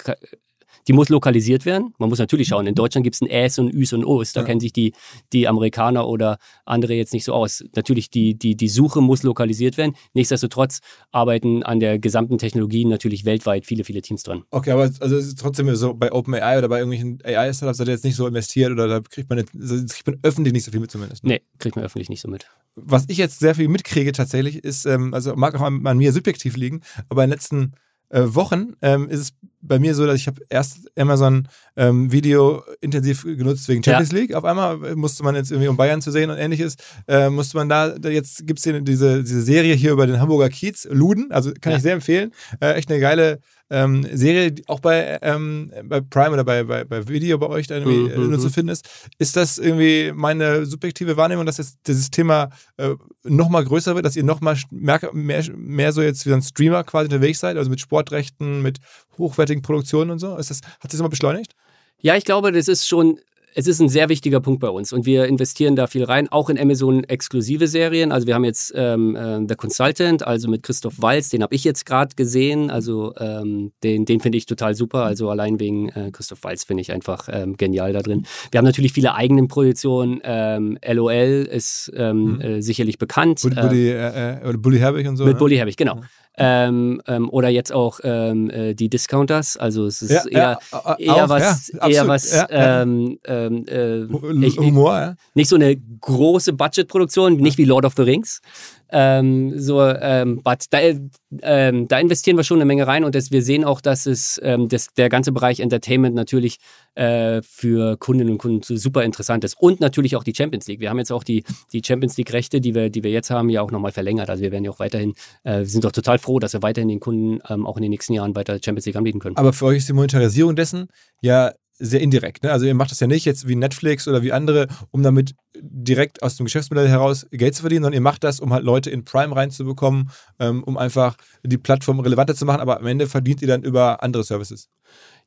die muss lokalisiert werden. Man muss natürlich schauen, in Deutschland gibt es ein Äs und Üs und Os. Da ja. kennen sich die, die Amerikaner oder andere jetzt nicht so aus. Natürlich, die, die, die Suche muss lokalisiert werden. Nichtsdestotrotz arbeiten an der gesamten Technologie natürlich weltweit viele, viele Teams dran. Okay, aber also trotzdem so bei OpenAI oder bei irgendwelchen AI-Startups seid ihr jetzt nicht so investiert oder da kriegt man, jetzt, kriegt man öffentlich nicht so viel mit zumindest. Ne? Nee, kriegt man öffentlich nicht so mit. Was ich jetzt sehr viel mitkriege tatsächlich ist, ähm, also mag auch an, an mir subjektiv liegen, aber in den letzten äh, Wochen ähm, ist es bei mir so, dass ich habe erst Amazon ähm, Video intensiv genutzt wegen Champions ja. League. Auf einmal musste man jetzt irgendwie um Bayern zu sehen und ähnliches, äh, musste man da, jetzt gibt es diese, diese Serie hier über den Hamburger Kiez, Luden, also kann ja. ich sehr empfehlen. Äh, echt eine geile ähm, Serie, die auch bei, ähm, bei Prime oder bei, bei, bei Video bei euch da irgendwie äh, mhm. nur zu finden ist. Ist das irgendwie meine subjektive Wahrnehmung, dass jetzt dieses Thema äh, nochmal größer wird, dass ihr nochmal mehr, mehr, mehr so jetzt wie ein Streamer quasi unterwegs seid, also mit Sportrechten, mit hochwertigen Produktionen und so? Ist das, hat sich das mal beschleunigt? Ja, ich glaube, das ist schon es ist ein sehr wichtiger Punkt bei uns und wir investieren da viel rein, auch in Amazon-exklusive Serien. Also wir haben jetzt ähm, äh, The Consultant, also mit Christoph Walz, den habe ich jetzt gerade gesehen. Also ähm, den, den finde ich total super. Also allein wegen äh, Christoph Walz finde ich einfach ähm, genial da drin. Wir haben natürlich viele eigene Produktionen. Ähm, LOL ist ähm, mhm. äh, sicherlich bekannt. Bully, äh, äh, Bully Herbig und so. Mit ne? Bully Herbig, genau. Ähm, ähm, oder jetzt auch ähm, äh, die Discounters. Also es ist ja, eher, ja, eher auch, was, ja, eher was ähm, ähm, äh, ich, Humor, ja. Nicht so eine große Budgetproduktion, nicht wie Lord of the Rings, ähm, so, ähm, but da, ähm, da investieren wir schon eine Menge rein und das, wir sehen auch, dass es ähm, das, der ganze Bereich Entertainment natürlich äh, für Kundinnen und Kunden super interessant ist. Und natürlich auch die Champions League. Wir haben jetzt auch die, die Champions League-Rechte, die wir, die wir jetzt haben, ja auch nochmal verlängert. Also wir werden ja auch weiterhin, äh, wir sind doch total froh, dass wir weiterhin den Kunden ähm, auch in den nächsten Jahren weiter Champions League anbieten können. Aber für euch ist die Monetarisierung dessen ja sehr indirekt. Ne? Also ihr macht das ja nicht jetzt wie Netflix oder wie andere, um damit direkt aus dem Geschäftsmodell heraus Geld zu verdienen, sondern ihr macht das, um halt Leute in Prime reinzubekommen, ähm, um einfach die Plattform relevanter zu machen, aber am Ende verdient ihr dann über andere Services.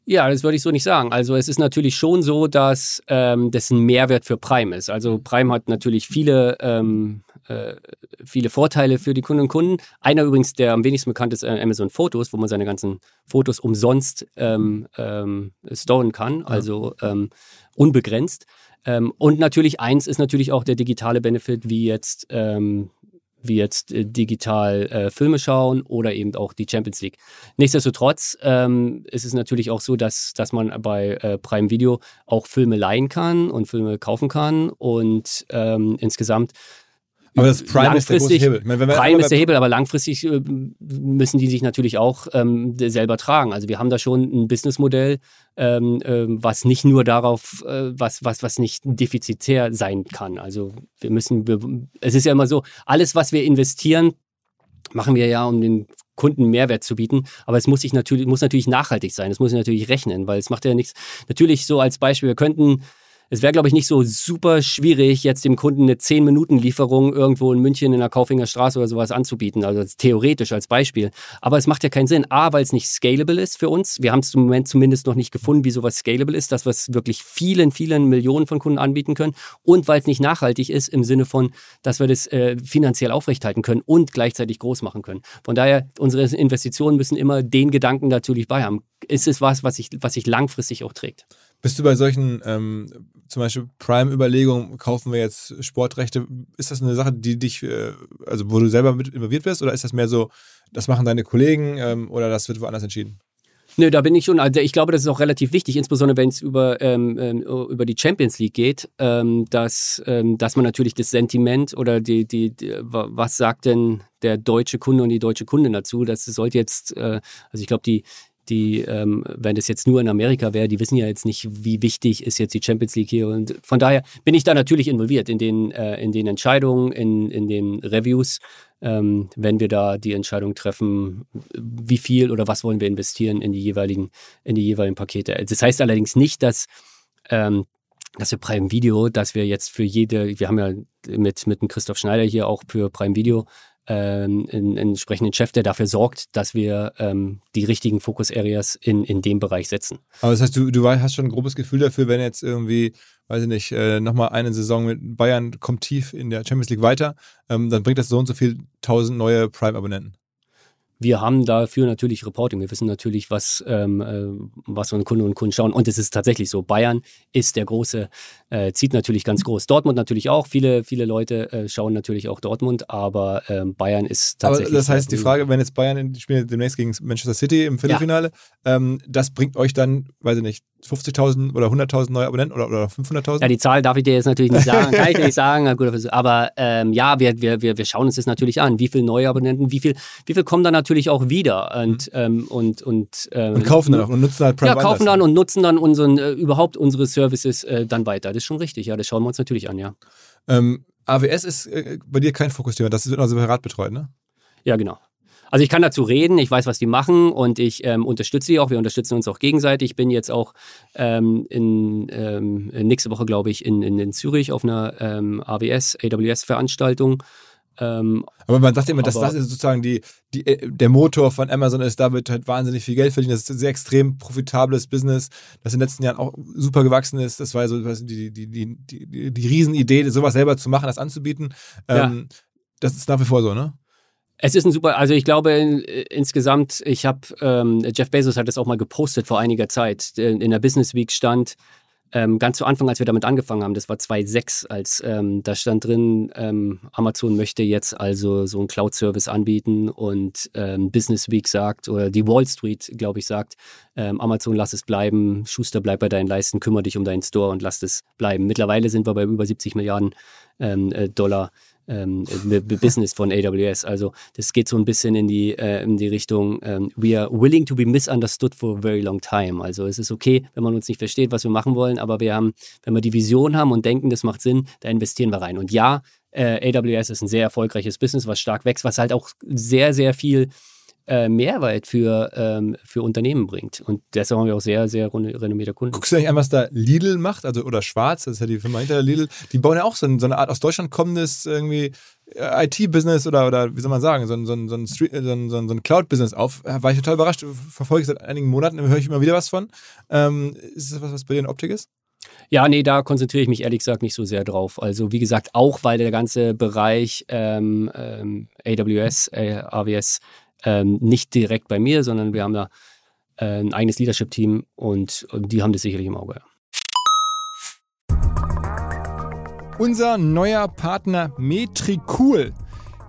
Ja, das würde ich so nicht sagen. Also es ist natürlich schon so, dass ähm, das ein Mehrwert für Prime ist. Also Prime hat natürlich viele ähm, äh, viele Vorteile für die Kunden und Kunden. Einer übrigens, der am wenigsten bekannt ist, äh, Amazon Fotos, wo man seine ganzen Fotos umsonst ähm, ähm, storen kann, also ähm, unbegrenzt. Ähm, und natürlich eins ist natürlich auch der digitale Benefit, wie jetzt ähm, wie jetzt äh, digital äh, Filme schauen oder eben auch die Champions League. Nichtsdestotrotz ähm, ist es natürlich auch so, dass, dass man bei äh, Prime Video auch Filme leihen kann und Filme kaufen kann und ähm, insgesamt aber das Prime ist der große Hebel. Meine, Prime ist der Hebel, aber langfristig äh, müssen die sich natürlich auch ähm, selber tragen. Also wir haben da schon ein Businessmodell, ähm, äh, was nicht nur darauf, äh, was, was, was nicht defizitär sein kann. Also wir müssen, wir, es ist ja immer so, alles, was wir investieren, machen wir ja, um den Kunden Mehrwert zu bieten. Aber es muss sich natürlich, muss natürlich nachhaltig sein. Es muss sich natürlich rechnen, weil es macht ja nichts. Natürlich so als Beispiel, wir könnten es wäre, glaube ich, nicht so super schwierig, jetzt dem Kunden eine 10-Minuten-Lieferung irgendwo in München in der Kaufinger Straße oder sowas anzubieten. Also theoretisch als Beispiel. Aber es macht ja keinen Sinn. A, weil es nicht scalable ist für uns. Wir haben es im Moment zumindest noch nicht gefunden, wie sowas scalable ist, dass wir es wirklich vielen, vielen Millionen von Kunden anbieten können. Und weil es nicht nachhaltig ist im Sinne von, dass wir das äh, finanziell aufrechthalten können und gleichzeitig groß machen können. Von daher, unsere Investitionen müssen immer den Gedanken natürlich bei haben. Ist es was, was sich, was sich langfristig auch trägt? Bist du bei solchen ähm, zum Beispiel Prime-Überlegungen, kaufen wir jetzt Sportrechte, ist das eine Sache, die dich, äh, also wo du selber mit involviert wirst oder ist das mehr so, das machen deine Kollegen ähm, oder das wird woanders entschieden? Nö, da bin ich schon. Also ich glaube, das ist auch relativ wichtig, insbesondere wenn es über, ähm, ähm, über die Champions League geht, ähm, dass, ähm, dass man natürlich das Sentiment oder die, die, die, was sagt denn der deutsche Kunde und die deutsche Kundin dazu? Das sollte jetzt, äh, also ich glaube, die, die, ähm, wenn das jetzt nur in Amerika wäre, die wissen ja jetzt nicht, wie wichtig ist jetzt die Champions League hier. Und von daher bin ich da natürlich involviert in den, äh, in den Entscheidungen, in, in den Reviews, ähm, wenn wir da die Entscheidung treffen, wie viel oder was wollen wir investieren in die jeweiligen, in die jeweiligen Pakete. Das heißt allerdings nicht, dass ähm, dass wir Prime Video, dass wir jetzt für jede, wir haben ja mit, mit dem Christoph Schneider hier auch für Prime Video ähm, einen, entsprechenden Chef, der dafür sorgt, dass wir ähm, die richtigen Focus-Areas in, in dem Bereich setzen. Aber das heißt, du, du hast schon ein grobes Gefühl dafür, wenn jetzt irgendwie, weiß ich nicht, äh, nochmal eine Saison mit Bayern kommt tief in der Champions League weiter, ähm, dann bringt das so und so viel tausend neue Prime-Abonnenten. Wir haben dafür natürlich Reporting. Wir wissen natürlich, was, ähm, äh, was unsere Kunden und Kunden schauen. Und es ist tatsächlich so. Bayern ist der große, äh, zieht natürlich ganz groß. Dortmund natürlich auch. Viele, viele Leute äh, schauen natürlich auch Dortmund, aber ähm, Bayern ist tatsächlich. Aber das heißt, die Frage, wenn jetzt Bayern in, spielt demnächst gegen Manchester City im Viertelfinale, ja. ähm, das bringt euch dann, weiß ich nicht, 50.000 oder 100.000 neue Abonnenten oder, oder 500.000? Ja, die Zahl darf ich dir jetzt natürlich nicht sagen, kann ich dir nicht sagen. Aber ähm, ja, wir, wir, wir, schauen uns das natürlich an. Wie viele neue Abonnenten, wie viel, wie viel kommen dann natürlich auch wieder und, mhm. ähm, und, und, ähm, und kaufen dann auch und nutzen halt Prime Ja, kaufen dann und nutzen dann unseren, äh, überhaupt unsere Services äh, dann weiter. Das ist schon richtig, ja, das schauen wir uns natürlich an, ja. Ähm, AWS ist äh, bei dir kein Fokusthema, das wird noch separat betreut, ne? Ja, genau. Also ich kann dazu reden, ich weiß, was die machen und ich ähm, unterstütze sie auch. Wir unterstützen uns auch gegenseitig. Ich bin jetzt auch ähm, in, ähm, nächste Woche, glaube ich, in, in, in Zürich auf einer ähm, AWS, AWS-Veranstaltung. Ähm, aber man sagt immer, dass das sozusagen die, die, äh, der Motor von Amazon ist, da wird halt wahnsinnig viel Geld verdient. Das ist ein sehr extrem profitables Business, das in den letzten Jahren auch super gewachsen ist. Das war so die, die, die, die, die Riesenidee, sowas selber zu machen, das anzubieten. Ähm, ja. Das ist nach wie vor so, ne? Es ist ein super, also ich glaube in, insgesamt, ich habe, ähm, Jeff Bezos hat das auch mal gepostet vor einiger Zeit. In, in der Business Week stand, ähm, ganz zu Anfang, als wir damit angefangen haben, das war 2006, als ähm, da stand drin, ähm, Amazon möchte jetzt also so einen Cloud-Service anbieten und ähm, Business Week sagt, oder die Wall Street, glaube ich, sagt, ähm, Amazon lass es bleiben, Schuster bleib bei deinen Leisten, kümmere dich um deinen Store und lass es bleiben. Mittlerweile sind wir bei über 70 Milliarden ähm, äh, Dollar ähm, Business von AWS. Also das geht so ein bisschen in die, äh, in die Richtung, ähm, we are willing to be misunderstood for a very long time. Also es ist okay, wenn man uns nicht versteht, was wir machen wollen, aber wir haben, wenn wir die Vision haben und denken, das macht Sinn, da investieren wir rein. Und ja, äh, AWS ist ein sehr erfolgreiches Business, was stark wächst, was halt auch sehr, sehr viel äh, Mehrwert für, ähm, für Unternehmen bringt. Und deshalb haben wir auch sehr, sehr renommierte Kunden. Guckst du eigentlich an, was da Lidl macht, also oder Schwarz, das ist ja die Firma hinter Lidl, die bauen ja auch so, so eine Art aus Deutschland kommendes irgendwie äh, IT-Business oder, oder wie soll man sagen, so ein, so ein, so ein, so ein, so ein Cloud-Business auf. War ich total überrascht, verfolge ich seit einigen Monaten, höre ich immer wieder was von. Ähm, ist das was, was bei dir in Optik ist? Ja, nee, da konzentriere ich mich ehrlich gesagt nicht so sehr drauf. Also wie gesagt, auch weil der ganze Bereich ähm, ähm, AWS, äh, AWS ähm, nicht direkt bei mir, sondern wir haben da äh, ein eigenes Leadership-Team und, und, die haben das sicherlich im Auge. Unser neuer Partner Metricool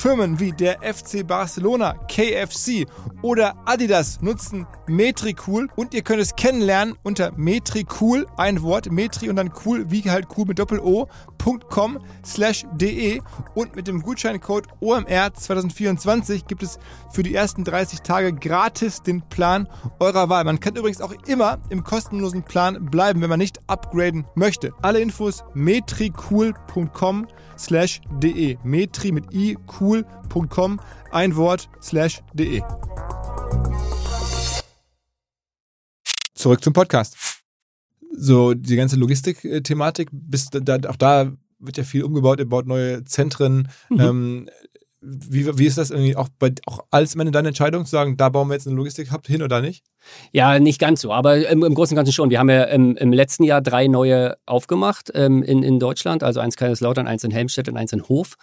Firmen wie der FC Barcelona, KFC oder Adidas nutzen Metricool und ihr könnt es kennenlernen unter Metricool, ein Wort, Metri und dann cool, wie halt cool mit Doppel-O.com slash de und mit dem Gutscheincode OMR 2024 gibt es für die ersten 30 Tage gratis den Plan eurer Wahl. Man kann übrigens auch immer im kostenlosen Plan bleiben, wenn man nicht upgraden möchte. Alle Infos metricool.com slash de. Metri mit i, cool.com, ein Wort, slash de. Zurück zum Podcast. So, die ganze Logistik-Thematik, bis da, auch da wird ja viel umgebaut, ihr baut neue Zentren. Mhm. Ähm, wie, wie ist das irgendwie auch bei auch als Ende deine Entscheidung zu sagen, da bauen wir jetzt einen Logistik-Hub hin oder nicht? Ja, nicht ganz so, aber im, im Großen und Ganzen schon. Wir haben ja im, im letzten Jahr drei neue aufgemacht ähm, in, in Deutschland, also eins Kaiserslautern, eins in Helmstedt und eins in Hof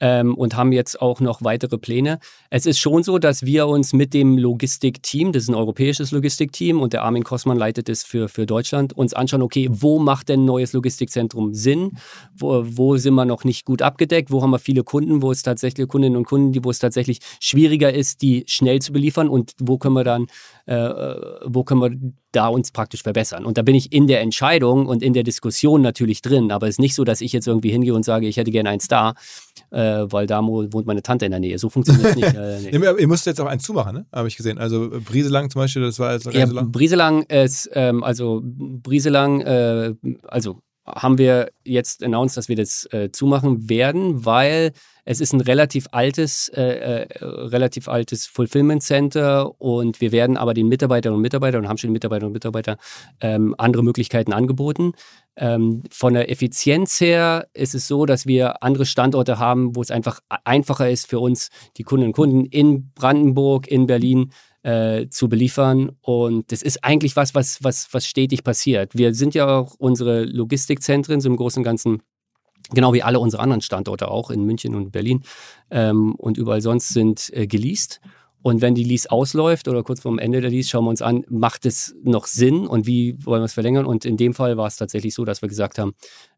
ähm, und haben jetzt auch noch weitere Pläne. Es ist schon so, dass wir uns mit dem Logistikteam, das ist ein europäisches Logistikteam und der Armin Kossmann leitet es für, für Deutschland, uns anschauen, okay, wo macht denn ein neues Logistikzentrum Sinn? Wo, wo sind wir noch nicht gut abgedeckt? Wo haben wir viele Kunden, wo es tatsächlich Kundinnen und Kunden, die, wo es tatsächlich schwieriger ist, die schnell zu beliefern und wo können wir dann äh, wo können wir da uns praktisch verbessern. Und da bin ich in der Entscheidung und in der Diskussion natürlich drin. Aber es ist nicht so, dass ich jetzt irgendwie hingehe und sage, ich hätte gerne einen Star, äh, weil da wohnt meine Tante in der Nähe. So funktioniert es nicht. Äh, nee. Ihr müsst jetzt auch einen zumachen, ne? habe ich gesehen. Also Brieselang zum Beispiel, das war jetzt ja, so lang. Brieselang ist, ähm, also Brieselang, äh, also haben wir jetzt announced, dass wir das äh, zumachen werden, weil es ist ein relativ altes, äh, äh, relativ altes Fulfillment Center und wir werden aber den Mitarbeiterinnen und Mitarbeitern und haben schon Mitarbeiterinnen und Mitarbeitern ähm, andere Möglichkeiten angeboten. Ähm, von der Effizienz her ist es so, dass wir andere Standorte haben, wo es einfach einfacher ist für uns, die Kundinnen und Kunden in Brandenburg, in Berlin äh, zu beliefern. Und das ist eigentlich was, was, was, was stetig passiert. Wir sind ja auch unsere Logistikzentren so im Großen und Ganzen Genau wie alle unsere anderen Standorte auch in München und Berlin ähm, und überall sonst sind äh, geleast. Und wenn die Lease ausläuft oder kurz vor dem Ende der Lease, schauen wir uns an, macht es noch Sinn und wie wollen wir es verlängern? Und in dem Fall war es tatsächlich so, dass wir gesagt haben,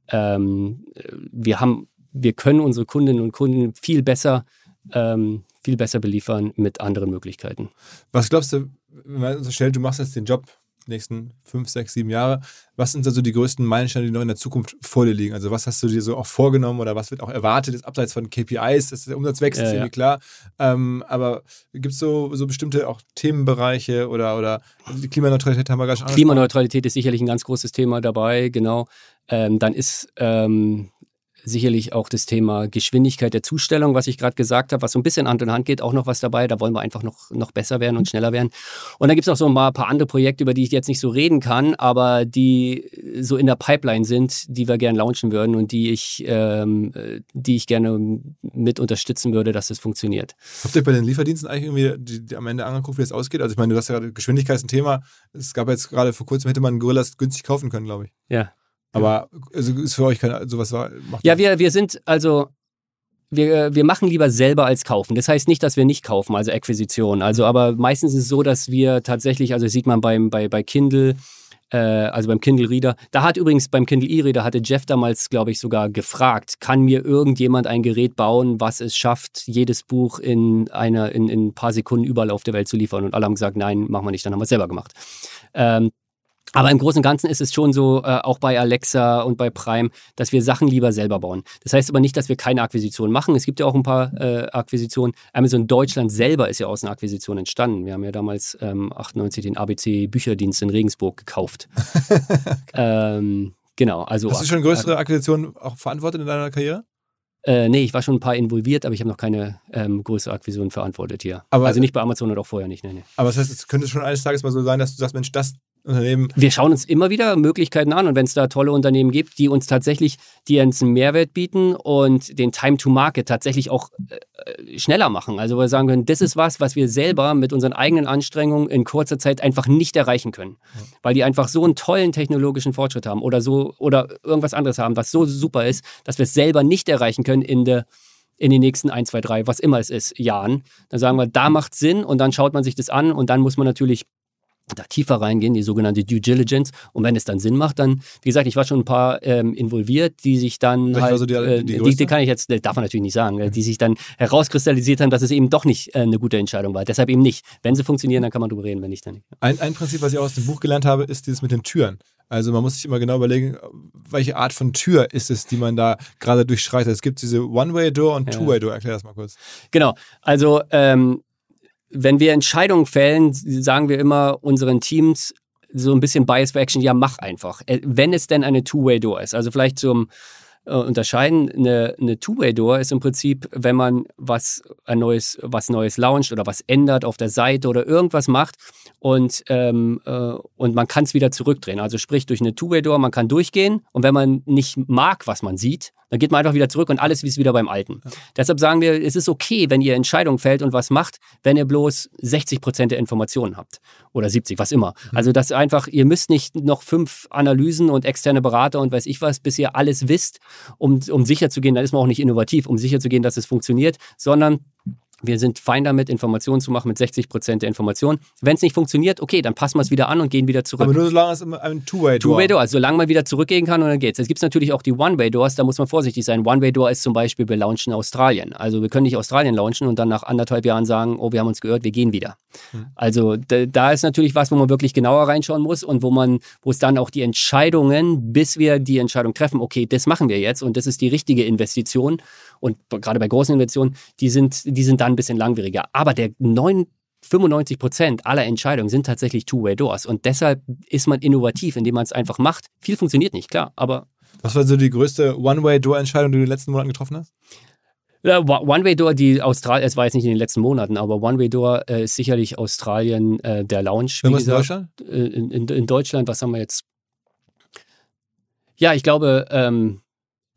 ähm, wir haben, wir können unsere Kundinnen und Kunden viel besser, ähm, viel besser beliefern mit anderen Möglichkeiten. Was glaubst du, wenn man so stellt, du machst jetzt den Job nächsten fünf, sechs, sieben Jahre. Was sind also die größten Meilensteine, die noch in der Zukunft vor dir liegen? Also was hast du dir so auch vorgenommen oder was wird auch erwartet, jetzt abseits von KPIs, dass der Umsatz wächst, ja, ist irgendwie ja. klar. Ähm, aber gibt es so, so bestimmte auch Themenbereiche oder, oder die Klimaneutralität haben wir gerade schon Klimaneutralität ist sicherlich ein ganz großes Thema dabei, genau. Ähm, dann ist ähm, sicherlich auch das Thema Geschwindigkeit der Zustellung, was ich gerade gesagt habe, was so ein bisschen Hand in Hand geht, auch noch was dabei. Da wollen wir einfach noch, noch besser werden und schneller werden. Und dann gibt es noch so ein paar, andere Projekte, über die ich jetzt nicht so reden kann, aber die so in der Pipeline sind, die wir gerne launchen würden und die ich, ähm, die ich gerne mit unterstützen würde, dass das funktioniert. Habt ihr bei den Lieferdiensten eigentlich irgendwie die, die am Ende angeguckt, wie es ausgeht? Also ich meine, du hast ja gerade Geschwindigkeit ist ein Thema. Es gab jetzt gerade vor kurzem, hätte man Gorillas günstig kaufen können, glaube ich. Ja. Aber also ist für euch kein, sowas war. Ja, wir, wir sind also. Wir, wir machen lieber selber als kaufen. Das heißt nicht, dass wir nicht kaufen, also Akquisition. Also, aber meistens ist es so, dass wir tatsächlich, also sieht man beim, bei, bei Kindle, äh, also beim Kindle Reader. Da hat übrigens beim Kindle E-Reader hatte Jeff damals, glaube ich, sogar gefragt, kann mir irgendjemand ein Gerät bauen, was es schafft, jedes Buch in einer, in, in ein paar Sekunden überall auf der Welt zu liefern? Und alle haben gesagt, nein, machen wir nicht. Dann haben wir es selber gemacht. Ähm, Aber im Großen und Ganzen ist es schon so, äh, auch bei Alexa und bei Prime, dass wir Sachen lieber selber bauen. Das heißt aber nicht, dass wir keine Akquisitionen machen. Es gibt ja auch ein paar äh, Akquisitionen. Amazon Deutschland selber ist ja aus einer Akquisition entstanden. Wir haben ja damals ähm, 98 den ABC Bücherdienst in Regensburg gekauft. ähm, genau. Also Hast du schon größere Akquisitionen auch verantwortet in deiner Karriere? Äh, nee, ich war schon ein paar involviert, aber ich habe noch keine ähm, größere Akquisition verantwortet hier. Aber- also nicht bei Amazon und auch vorher nicht. Nee, nee. Aber das heißt, es könnte schon eines Tages mal so sein, dass du sagst, Mensch, das Unternehmen, Wir schauen uns immer wieder Möglichkeiten an und wenn es da tolle Unternehmen gibt, die uns tatsächlich, die uns einen Mehrwert bieten und den Time to Market tatsächlich auch äh, schneller machen. Also wir sagen können, das ist was, was wir selber mit unseren eigenen Anstrengungen in kurzer Zeit einfach nicht erreichen können, weil die einfach so einen tollen technologischen Fortschritt haben oder so oder irgendwas anderes haben, was so super ist, dass wir es selber nicht erreichen können in der in den nächsten ein, zwei, drei, was immer es ist, Jahren. Dann sagen wir, da macht Sinn und dann schaut man sich das an und dann muss man natürlich da tiefer reingehen, die sogenannte Due Diligence. Und wenn es dann Sinn macht, dann, wie gesagt, ich war schon ein paar ähm, involviert, die sich dann Welche halt, so die- äh, die die, die kann ich jetzt, äh, darf man natürlich nicht sagen, äh, die sich dann herauskristallisiert haben, dass es eben doch nicht äh, eine gute Entscheidung war. Deshalb eben nicht. Wenn sie funktionieren, dann kann man drüber reden, wenn nicht, dann nicht. ein, ein Prinzip, was ich auch aus dem Buch gelernt habe, ist dieses mit den Türen. Also man muss sich immer genau überlegen, welche Art von Tür ist es, die man da gerade durchschreitet. Es gibt diese One-Way-Door und Ja. Two-Way-Door. Erklär das mal kurz. Genau. Also, ähm, wenn wir Entscheidungen fällen, sagen wir immer unseren Teams so ein bisschen Bias for Action, ja, mach einfach. Äh, Wenn es denn eine Two-Way-Door ist. Also vielleicht zum äh, Unterscheiden, eine, eine Two-Way-Door ist im Prinzip, wenn man was ein neues, was Neues launcht oder was ändert auf der Seite oder irgendwas macht und, ähm, äh, und man kann es wieder zurückdrehen. Also sprich durch eine Two-Way-Door, man kann durchgehen und wenn man nicht mag, was man sieht, dann geht man einfach wieder zurück und alles ist wieder beim Alten. Deshalb sagen wir, es ist okay, wenn ihr Entscheidungen fällt und was macht, wenn ihr bloß 60 Prozent der Informationen habt. Oder 70, was immer. Also das einfach, ihr müsst nicht noch fünf Analysen und externe Berater und weiß ich was, bis ihr alles wisst, um, um sicher zu gehen, dann ist man auch nicht innovativ, um sicher zu gehen, dass es funktioniert, sondern wir sind fein damit, Informationen zu machen mit 60 Prozent der Informationen. Wenn es nicht funktioniert, okay, dann passen wir es wieder an und gehen wieder zurück. Aber nur solange es immer ein Two-Way-Door Two-Way-Door, also solange man wieder zurückgehen kann und dann geht's. Es gibt natürlich auch die One-Way-Doors, da muss man vorsichtig sein. One-Way-Door ist zum Beispiel, wir launchen Australien. Also wir können nicht Australien launchen und dann nach anderthalb Jahren sagen, oh, wir haben uns gehört, wir gehen wieder. Also da, da ist natürlich was, wo man wirklich genauer reinschauen muss und wo man, wo es dann auch die Entscheidungen, bis wir die Entscheidung treffen, okay, das machen wir jetzt und das ist die richtige Investition. Und gerade bei großen Investitionen, die sind, die sind dann ein bisschen langwieriger. Aber der neun 95 Prozent aller Entscheidungen sind tatsächlich Two-Way-Doors. Und deshalb ist man innovativ, indem man es einfach macht. Viel funktioniert nicht, klar, aber Was war so die größte One-Way-Door-Entscheidung, die du in den letzten Monaten getroffen hast? One-Way-Door, die Australien, es war jetzt nicht in den letzten Monaten, aber One-Way-Door äh, ist sicherlich Australien äh, der Launch. wie in. Deutschland? Äh, in, in, in Deutschland, was haben wir jetzt? Ja, ich glaube, ähm,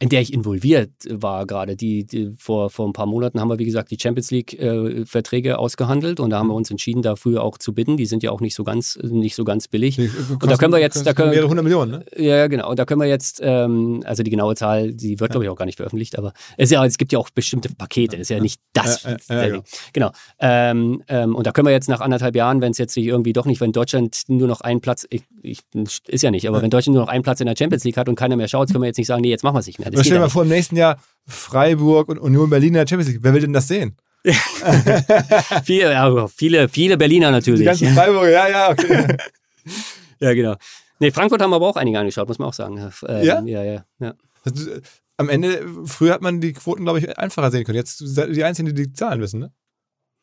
in der ich involviert war gerade. Die, die vor, vor ein paar Monaten haben wir, wie gesagt, die Champions League-Verträge ausgehandelt und da haben wir uns entschieden, dafür auch zu bidden. Die sind ja auch nicht so ganz, nicht so ganz billig. Und da können wir jetzt- da können- mehrere hundert Millionen, ne? Ja, genau. Und da können wir jetzt, ähm, also die genaue Zahl, die wird, glaube ich, auch gar nicht veröffentlicht, aber es, ja, es gibt ja auch bestimmte Pakete, es ist ja nicht das. Ja, ja, ja, genau. Genau. Ähm, ähm, und da können wir jetzt nach anderthalb Jahren, wenn es jetzt sich irgendwie doch nicht, wenn Deutschland nur noch einen Platz, ich, ich, ist ja nicht, aber wenn Deutschland nur noch einen Platz in der Champions League hat und keiner mehr schaut, können wir jetzt nicht sagen, nee, jetzt machen wir es nicht mehr. Das stell dir mal ja vor, im nächsten Jahr Freiburg und Union Berlin in der Champions League. Wer will denn das sehen? viele, ja, viele, viele Berliner Die natürlich. ganzen Freiburger, ja, ja, okay. Ja, genau. Nee, Frankfurt haben aber auch einige angeschaut, muss man auch sagen. Ähm, Ja? Ja, ja, ja. Also, äh, am Ende, früher hat man die Quoten, glaube ich, einfacher sehen können. Jetzt seid ihr die Einzigen, die die Zahlen wissen, ne?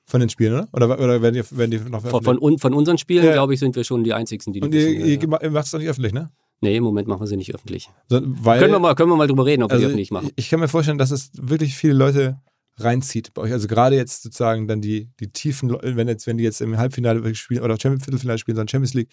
Von den Spielen, oder? Oder, oder werden, die, werden die noch Von, von, von unseren Spielen, Ja. glaube ich, sind wir schon die Einzigen, die die Und ihr, ihr, ja. macht es doch nicht öffentlich, ne? Nee, im Moment machen wir sie nicht öffentlich. So, weil, Können wir mal, können wir mal drüber reden, ob wir also, die öffentlich machen. Ich, kann mir vorstellen, dass es wirklich viele Leute reinzieht bei euch. Also gerade jetzt sozusagen dann die, die tiefen, wenn jetzt, wenn die jetzt im Halbfinale spielen oder Champions Viertelfinale spielen, sondern Champions League,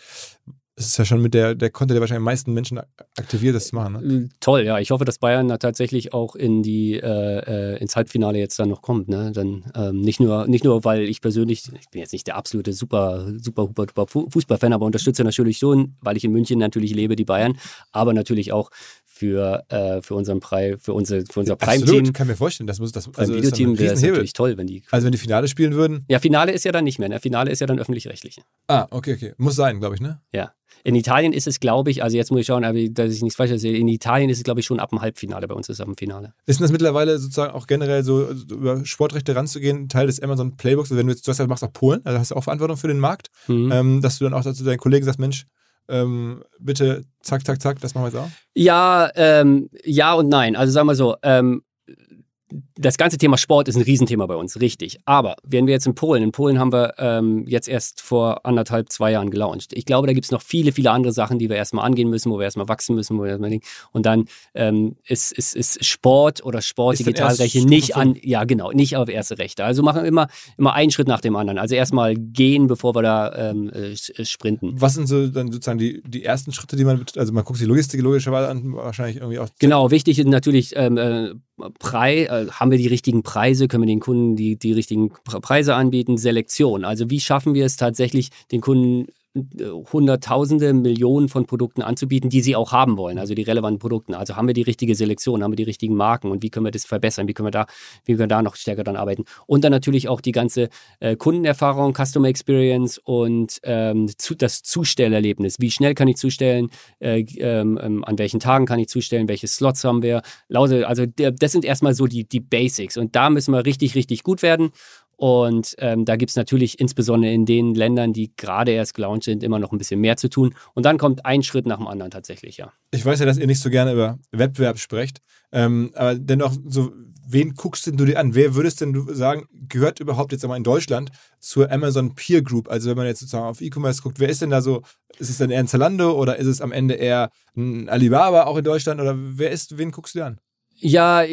ist es ja schon mit der, der Konter, der wahrscheinlich am meisten Menschen aktiviert, das zu machen. Ne? Äh, Toll, ja. Ich hoffe, dass Bayern da tatsächlich auch in die äh, äh, ins Halbfinale jetzt dann noch kommt. Ne? Dann ähm, nicht nur nicht nur, weil ich persönlich, ich bin jetzt nicht der absolute super super super, super Fu- Fußballfan, aber unterstütze natürlich schon, weil ich in München natürlich lebe, die Bayern, aber natürlich auch für äh, für unseren Prime, für unser für unser Prime-Team, Absolut, kann mir vorstellen. Das muss, das, Prime also ist Videoteam, wäre natürlich toll, wenn die. Also wenn die Finale spielen würden. Ja, Finale ist ja dann nicht mehr. Ne? Finale ist ja dann öffentlich-rechtlich. Ah, okay, okay. Muss sein, glaube ich, ne? Ja. In Italien ist es, glaube ich, also jetzt muss ich schauen, aber dass ich nichts falsch sehe, in Italien ist es, glaube ich, schon ab dem Halbfinale, bei uns ist es ab dem Finale. Ist denn das mittlerweile sozusagen auch generell so, so über Sportrechte ranzugehen, Teil des Amazon Playbooks? Also wenn du jetzt, du hast ja, machst auch Polen, also hast du auch Verantwortung für den Markt, Mhm. ähm, dass du dann auch dazu deinen Kollegen sagst, Mensch, ähm, bitte zack, zack, zack, das machen wir jetzt auch? Ja, ähm, ja und nein. Also sagen wir so, ähm, das ganze Thema Sport ist ein Riesenthema bei uns, richtig. Aber wenn wir jetzt in Polen, in Polen haben wir ähm, jetzt erst vor anderthalb, zwei Jahren gelauncht. Ich glaube, da gibt es noch viele, viele andere Sachen, die wir erstmal angehen müssen, wo wir erstmal wachsen müssen, wo wir erstmal und dann ähm, ist, ist, ist Sport oder Sport, ist Digitalrechte nicht an, ja genau, nicht auf erste Rechte. Also machen wir immer, immer einen Schritt nach dem anderen. Also erstmal gehen, bevor wir da ähm, äh, sprinten. Was sind so dann sozusagen die, die ersten Schritte, die man, also man guckt sich Logistik logischerweise an, wahrscheinlich irgendwie auch. Genau, wichtig ist natürlich ähm, äh, Preis, äh, haben wir die richtigen Preise, können wir den Kunden die, die richtigen Preise anbieten, Selektion. Also wie schaffen wir es tatsächlich, den Kunden Hunderttausende, Millionen von Produkten anzubieten, die sie auch haben wollen, also die relevanten Produkte. Also haben wir die richtige Selektion, haben wir die richtigen Marken und wie können wir das verbessern, wie können wir da, wie können wir da noch stärker dran arbeiten. Und dann natürlich auch die ganze äh, Kundenerfahrung, Customer Experience und ähm, zu, das Zustellerlebnis. Wie schnell kann ich zustellen, äh, ähm, ähm an welchen Tagen kann ich zustellen, welche Slots haben wir. Also das sind erstmal so die, die Basics und da müssen wir richtig, richtig gut werden. Und ähm, da gibt es natürlich insbesondere in den Ländern, die gerade erst gelauncht sind, immer noch ein bisschen mehr zu tun. Und dann kommt ein Schritt nach dem anderen tatsächlich, ja. Ich weiß ja, dass ihr nicht so gerne über Wettbewerb sprecht, ähm, aber dennoch, so, wen guckst denn du dir an? Wer würdest denn du sagen, gehört überhaupt jetzt einmal in Deutschland zur Amazon Peer Group? Also wenn man jetzt sozusagen auf E-Commerce guckt, wer ist denn da so? Ist es dann eher ein Zalando oder ist es am Ende eher ein Alibaba auch in Deutschland? Oder wer ist, wen guckst du dir an? Ja,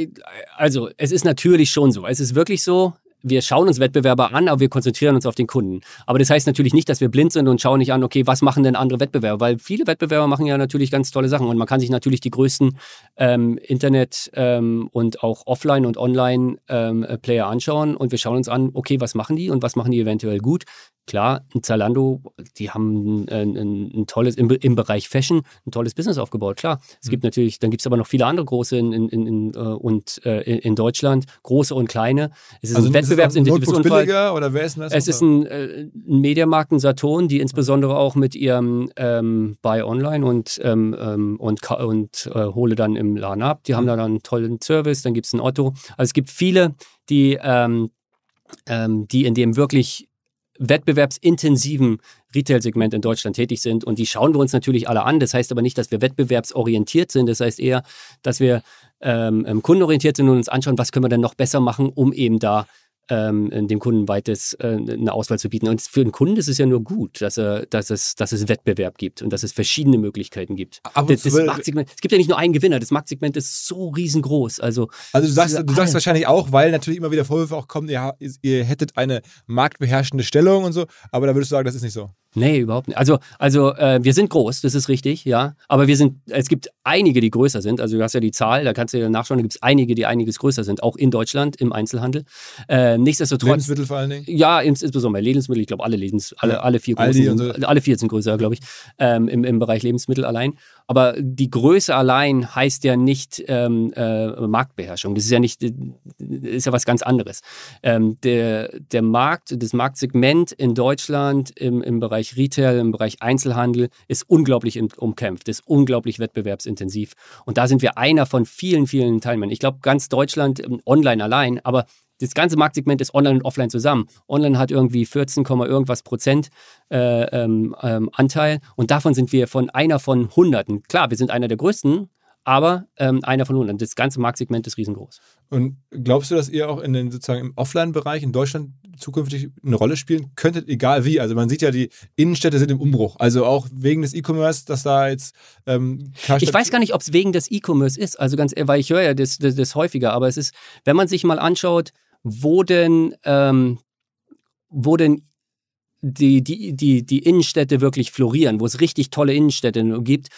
also es ist natürlich schon so. Es ist wirklich so, wir schauen uns Wettbewerber an, aber wir konzentrieren uns auf den Kunden. Aber das heißt natürlich nicht, dass wir blind sind und schauen nicht an, okay, was machen denn andere Wettbewerber? Weil viele Wettbewerber machen ja natürlich ganz tolle Sachen und man kann sich natürlich die größten ähm, Internet- ähm, und auch Offline- und Online-Player ähm, anschauen und wir schauen uns an, okay, was machen die und was machen die eventuell gut? Klar, ein Zalando, die haben ein, ein, ein tolles, im, im, Bereich Fashion, ein tolles Business aufgebaut, klar. Es mhm. gibt natürlich, dann gibt es aber noch viele andere große in, in, in, uh, und, uh, in Deutschland, große und kleine. Es ist also ein wettbewerbsintensives oder wer ist denn das? Es ist ein, äh, ein Mediamarkt, ein Saturn, die insbesondere auch mit ihrem ähm, Buy Online und, ähm, ähm und, und äh, hole dann im Laden ab. Die mhm. haben da dann einen tollen Service, dann gibt es ein Otto. Also es gibt viele, die, ähm, ähm, die in dem wirklich wettbewerbsintensiven Retail-Segment in Deutschland tätig sind. Und die schauen wir uns natürlich alle an. Das heißt aber nicht, dass wir wettbewerbsorientiert sind. Das heißt eher, dass wir ähm, ähm kundenorientiert sind und uns anschauen, was können wir denn noch besser machen, um eben da ähm, dem Kunden weites äh, eine Auswahl zu bieten. Und für den Kunden ist es ja nur gut, dass, er, dass, es, dass es Wettbewerb gibt und dass es verschiedene Möglichkeiten gibt. Aber das, das Marktsegment, es gibt ja nicht nur einen Gewinner, das Marktsegment ist so riesengroß. Also, also du sagst, du sagst wahrscheinlich auch, weil natürlich immer wieder Vorwürfe auch kommen, ihr, ihr hättet eine marktbeherrschende Stellung und so, aber da würdest du sagen, das ist nicht so. Nee, überhaupt nicht. Also, also äh, wir sind groß, das ist richtig, ja. Aber wir sind, es gibt einige, die größer sind. Also du hast ja die Zahl, da kannst du ja nachschauen, da gibt es einige, die einiges größer sind, auch in Deutschland im Einzelhandel. Äh, nichtsdestotrotz. Lebensmittel vor allen Dingen? Ja, insbesondere Lebensmittel, ich glaube alle Lebens, alle, alle vier großen, so. alle vier sind größer, glaube ich, ähm, im, im Bereich Lebensmittel allein. Aber die Größe allein heißt ja nicht ähm, äh, Marktbeherrschung. Das ist ja nicht, ist ja was ganz anderes. Ähm, der, der Markt, das Marktsegment in Deutschland im, im Bereich Retail, im Bereich Einzelhandel ist unglaublich umkämpft, ist unglaublich wettbewerbsintensiv. Und da sind wir einer von vielen, vielen Teilnehmern. Ich glaube, ganz Deutschland ähm, online allein, aber das ganze Marktsegment ist online und offline zusammen. Online hat irgendwie 14, irgendwas Prozent äh, ähm, ähm, Anteil und davon sind wir von einer von Hunderten. Klar, wir sind einer der größten, aber ähm, einer von Hunderten. Das ganze Marktsegment ist riesengroß. Und glaubst du, dass ihr auch in den sozusagen im Offline-Bereich in Deutschland zukünftig eine Rolle spielen könntet, egal wie? Also man sieht ja, die Innenstädte sind im Umbruch. Also auch wegen des E-Commerce, dass da jetzt ähm, Ich weiß gar nicht, ob es wegen des E-Commerce ist. Also ganz, weil ich höre ja das, das, das häufiger, aber es ist, wenn man sich mal anschaut, wo denn, ähm, wo denn die, die, die, die Innenstädte wirklich florieren, wo es richtig tolle Innenstädte gibt.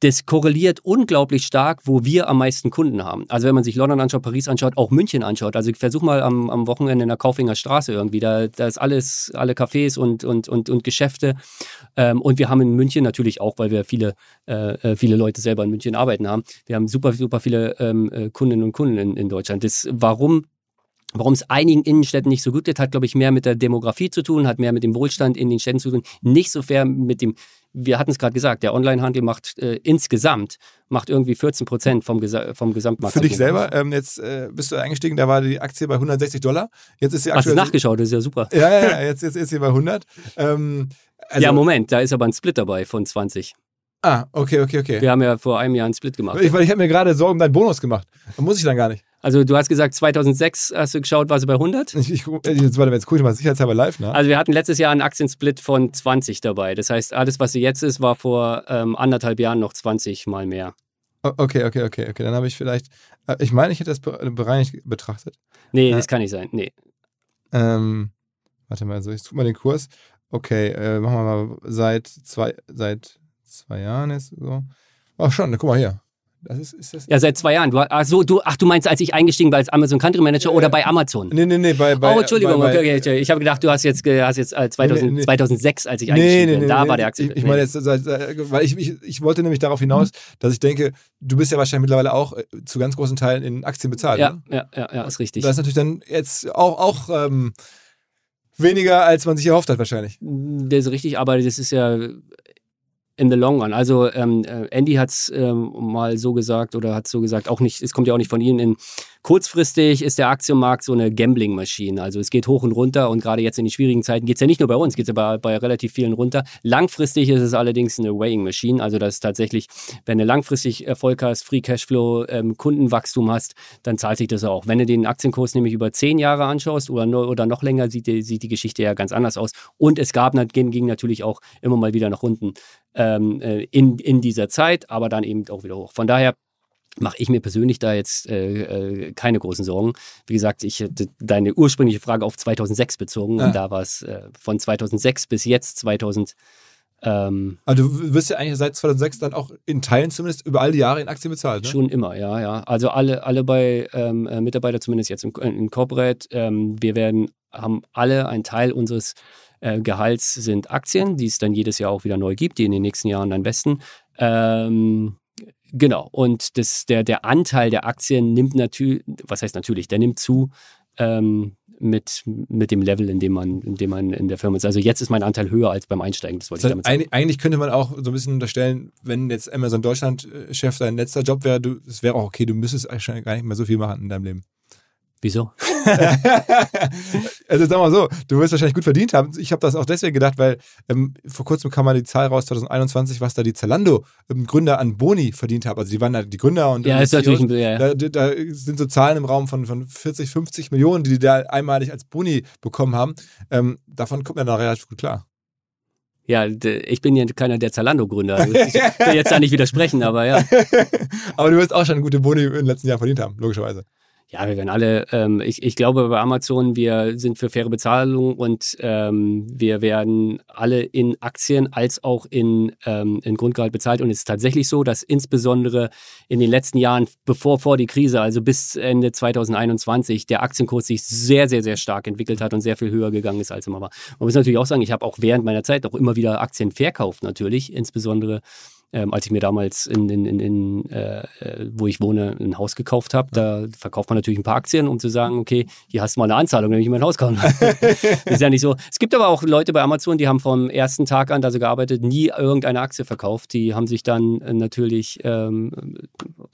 Das korreliert unglaublich stark, wo wir am meisten Kunden haben. Also wenn man sich London anschaut, Paris anschaut, auch München anschaut. Also ich versuche mal am, am Wochenende in der Kaufinger Straße irgendwie. Da, da ist alles, alle Cafés und, und, und, und Geschäfte. Ähm, und wir haben in München natürlich auch, weil wir viele, äh, äh viele Leute selber in München arbeiten haben. Wir haben super, super viele ähm, äh, Kundinnen und Kunden in, in Deutschland. Das, warum Warum es einigen Innenstädten nicht so gut geht, hat, glaube ich, mehr mit der Demografie zu tun, hat mehr mit dem Wohlstand in den Städten zu tun, nicht so fair mit dem, wir hatten es gerade gesagt, der Onlinehandel macht äh, insgesamt macht irgendwie 14 Prozent vom, Gesa vom Gesamtmarkt. Für dich selber, ähm, jetzt äh, bist du eingestiegen, da war die Aktie bei 160 Dollar. Jetzt ist sie aktuell. Hast du nachgeschaut, das ist ja super. Ja, ja, ja jetzt, jetzt ist sie bei 100. Ähm, also, ja, Moment, da ist aber ein Split dabei von 20. Ah, okay, okay, okay. Wir haben ja vor einem Jahr einen Split gemacht. Ich, weil ich habe mir gerade Sorgen um deinen Bonus gemacht. Da muss ich dann gar nicht. Also du hast gesagt, 2006 hast du geschaut, war sie bei 100? Ich, ich, jetzt, warte, jetzt gucke ich mal sicherheitshalber live nach. Also wir hatten letztes Jahr einen Aktiensplit von 20 dabei. Das heißt, alles, was sie jetzt ist, war vor ähm, anderthalb Jahren noch 20 mal mehr. Okay, okay, okay, okay. Dann habe ich vielleicht, äh, ich meine, ich hätte das bereinigt betrachtet. Nee, das kann nicht sein. Nee. Ähm, warte mal, so, ich tue mal den Kurs. Okay, äh, machen wir mal seit zwei, seit zwei Jahren ist so. Ach schon, guck mal hier. Das ist, ist das ja, seit zwei Jahren. Du, ach, so, du, ach, du meinst, als ich eingestiegen war als Amazon Country Manager ja, oder bei Amazon? Nee, nee, nee, bei. bei oh, Entschuldigung, bei, okay, okay, Ich habe gedacht, du hast jetzt, hast jetzt äh, 2000, nee, nee, 2006, als ich eingestiegen nee, bin. da war der Aktie. Ich, ich meine jetzt, weil ich, ich, ich wollte nämlich darauf hinaus, dass ich denke, du bist ja wahrscheinlich mittlerweile auch äh, zu ganz großen Teilen in Aktien bezahlt. Ja, ne? ja, ja, ja, ist richtig. Das ist natürlich dann jetzt auch, auch ähm, weniger, als man sich erhofft hat, wahrscheinlich. Das ist richtig, aber das ist ja in the long run. Also ähm, äh, Andy hat es ähm, mal so gesagt oder hat so gesagt, auch nicht, es kommt ja auch nicht von Ihnen in Kurzfristig ist der Aktienmarkt so eine Gambling-Maschine. Also es geht hoch und runter und gerade jetzt in den schwierigen Zeiten geht es ja nicht nur bei uns, geht es ja bei, bei, relativ vielen runter. Langfristig ist es allerdings eine Weighing-Maschine. Also das ist tatsächlich, wenn du langfristig Erfolg hast, Free Cashflow, ähm, Kundenwachstum hast, dann zahlt sich das auch. Wenn du den Aktienkurs nämlich über zehn Jahre anschaust oder, oder noch länger, sieht die, sieht die Geschichte ja ganz anders aus. Und es gab, ging, natürlich auch immer mal wieder nach unten ähm, äh, in, in dieser Zeit, aber dann eben auch wieder hoch. Von daher mache ich mir persönlich da jetzt äh, äh, keine großen Sorgen. Wie gesagt, ich hätte deine ursprüngliche Frage auf 2006 bezogen ja. und da war es äh, von 2006 bis jetzt 2000. Ähm, also du wirst ja eigentlich seit 2006 dann auch in Teilen zumindest über all die Jahre in Aktien bezahlt, ne? Schon immer, ja, ja. Also alle, alle bei ähm, äh, Mitarbeiter, zumindest jetzt in, in Corporate, ähm, wir werden, haben alle einen Teil unseres äh, Gehalts sind Aktien, die es dann jedes Jahr auch wieder neu gibt, die in den nächsten Jahren dann besten. Ähm, Genau. Und das, der, der Anteil der Aktien nimmt natürlich, was heißt natürlich, der nimmt zu ähm, mit, mit dem Level, in dem, man, in dem man in der Firma ist. Also jetzt ist mein Anteil höher als beim Einsteigen. Das wollte das ich damit sagen. Eigentlich könnte man auch so ein bisschen unterstellen, wenn jetzt Amazon Deutschland-Chef dein letzter Job wäre, es wäre auch okay, du müsstest eigentlich gar nicht mehr so viel machen in deinem Leben. Wieso? also sag mal so, du wirst wahrscheinlich gut verdient haben. Ich habe das auch deswegen gedacht, weil ähm, vor kurzem kam mal die Zahl raus, 2021, was da die Zalando-Gründer an Boni verdient haben. Also die waren da die Gründer und ja, ist natürlich ein, ja, ja. Da, da, sind so Zahlen im Raum von, von 40, 50 Millionen, die die da einmalig als Boni bekommen haben. Ähm, davon kommt man da relativ gut klar. Ja, ich bin ja keiner der Zalando-Gründer. Also ich will jetzt da nicht widersprechen, aber ja. aber du wirst auch schon gute Boni in den letzten Jahren verdient haben, logischerweise. Ja, wir werden alle, ähm, ich, ich glaube bei Amazon, wir sind für faire Bezahlung und ähm, wir werden alle in Aktien als auch in, ähm, in Grundgehalt bezahlt. Und es ist tatsächlich so, dass insbesondere in den letzten Jahren, bevor vor die Krise, also bis Ende 2021, der Aktienkurs sich sehr, sehr, sehr stark entwickelt hat und sehr viel höher gegangen ist als immer war. Man muss natürlich auch sagen, ich habe auch während meiner Zeit auch immer wieder Aktien verkauft, natürlich, insbesondere ähm, als ich mir damals in, in, in, in äh, äh, wo ich wohne, ein Haus gekauft habe, da verkauft man natürlich ein paar Aktien, um zu sagen, okay, hier hast du mal eine Anzahlung, wenn ich mein Haus kaufen. ist ja nicht so. Es gibt aber auch Leute bei Amazon, die haben vom ersten Tag an, da sie gearbeitet, nie irgendeine Aktie verkauft. Die haben sich dann äh, natürlich ähm,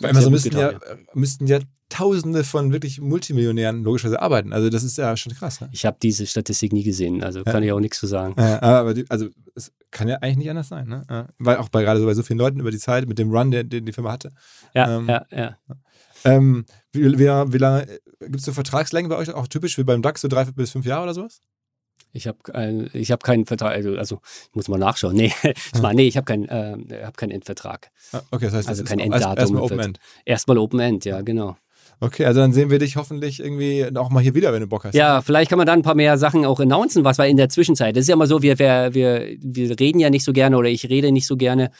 bei Amazon müssten ja, müssten ja Tausende von wirklich Multimillionären logischerweise arbeiten. Also das ist ja schon krass. Ne? Ich habe diese Statistik nie gesehen, also kann ja. ich auch nichts zu sagen. Ja, aber die, also es kann ja eigentlich nicht anders sein, ne? Ja. Weil auch bei gerade so bei so vielen Leuten über die Zeit mit dem Run, den, den die Firma hatte. Ja, ähm, ja, ja. Ähm, wie, wie, wie lange gibt es so Vertragslängen bei euch auch typisch wie beim DAX so drei bis fünf Jahre oder sowas? Ich habe ich hab keinen Vertrag, also, also ich muss mal nachschauen. Nee, ich meine, nee, ich habe keinen, äh, hab keinen Endvertrag. Ah, okay, das heißt, also kein Enddatum. Erstmal Open End. Erstmal Open End, ja, genau. Okay, also dann sehen wir dich hoffentlich irgendwie auch mal hier wieder, wenn du Bock hast. Ja, vielleicht kann man dann ein paar mehr Sachen auch announcen, was war in der Zwischenzeit. Das ist ja immer so, wir, wir, wir, wir reden ja nicht so gerne oder ich rede nicht so gerne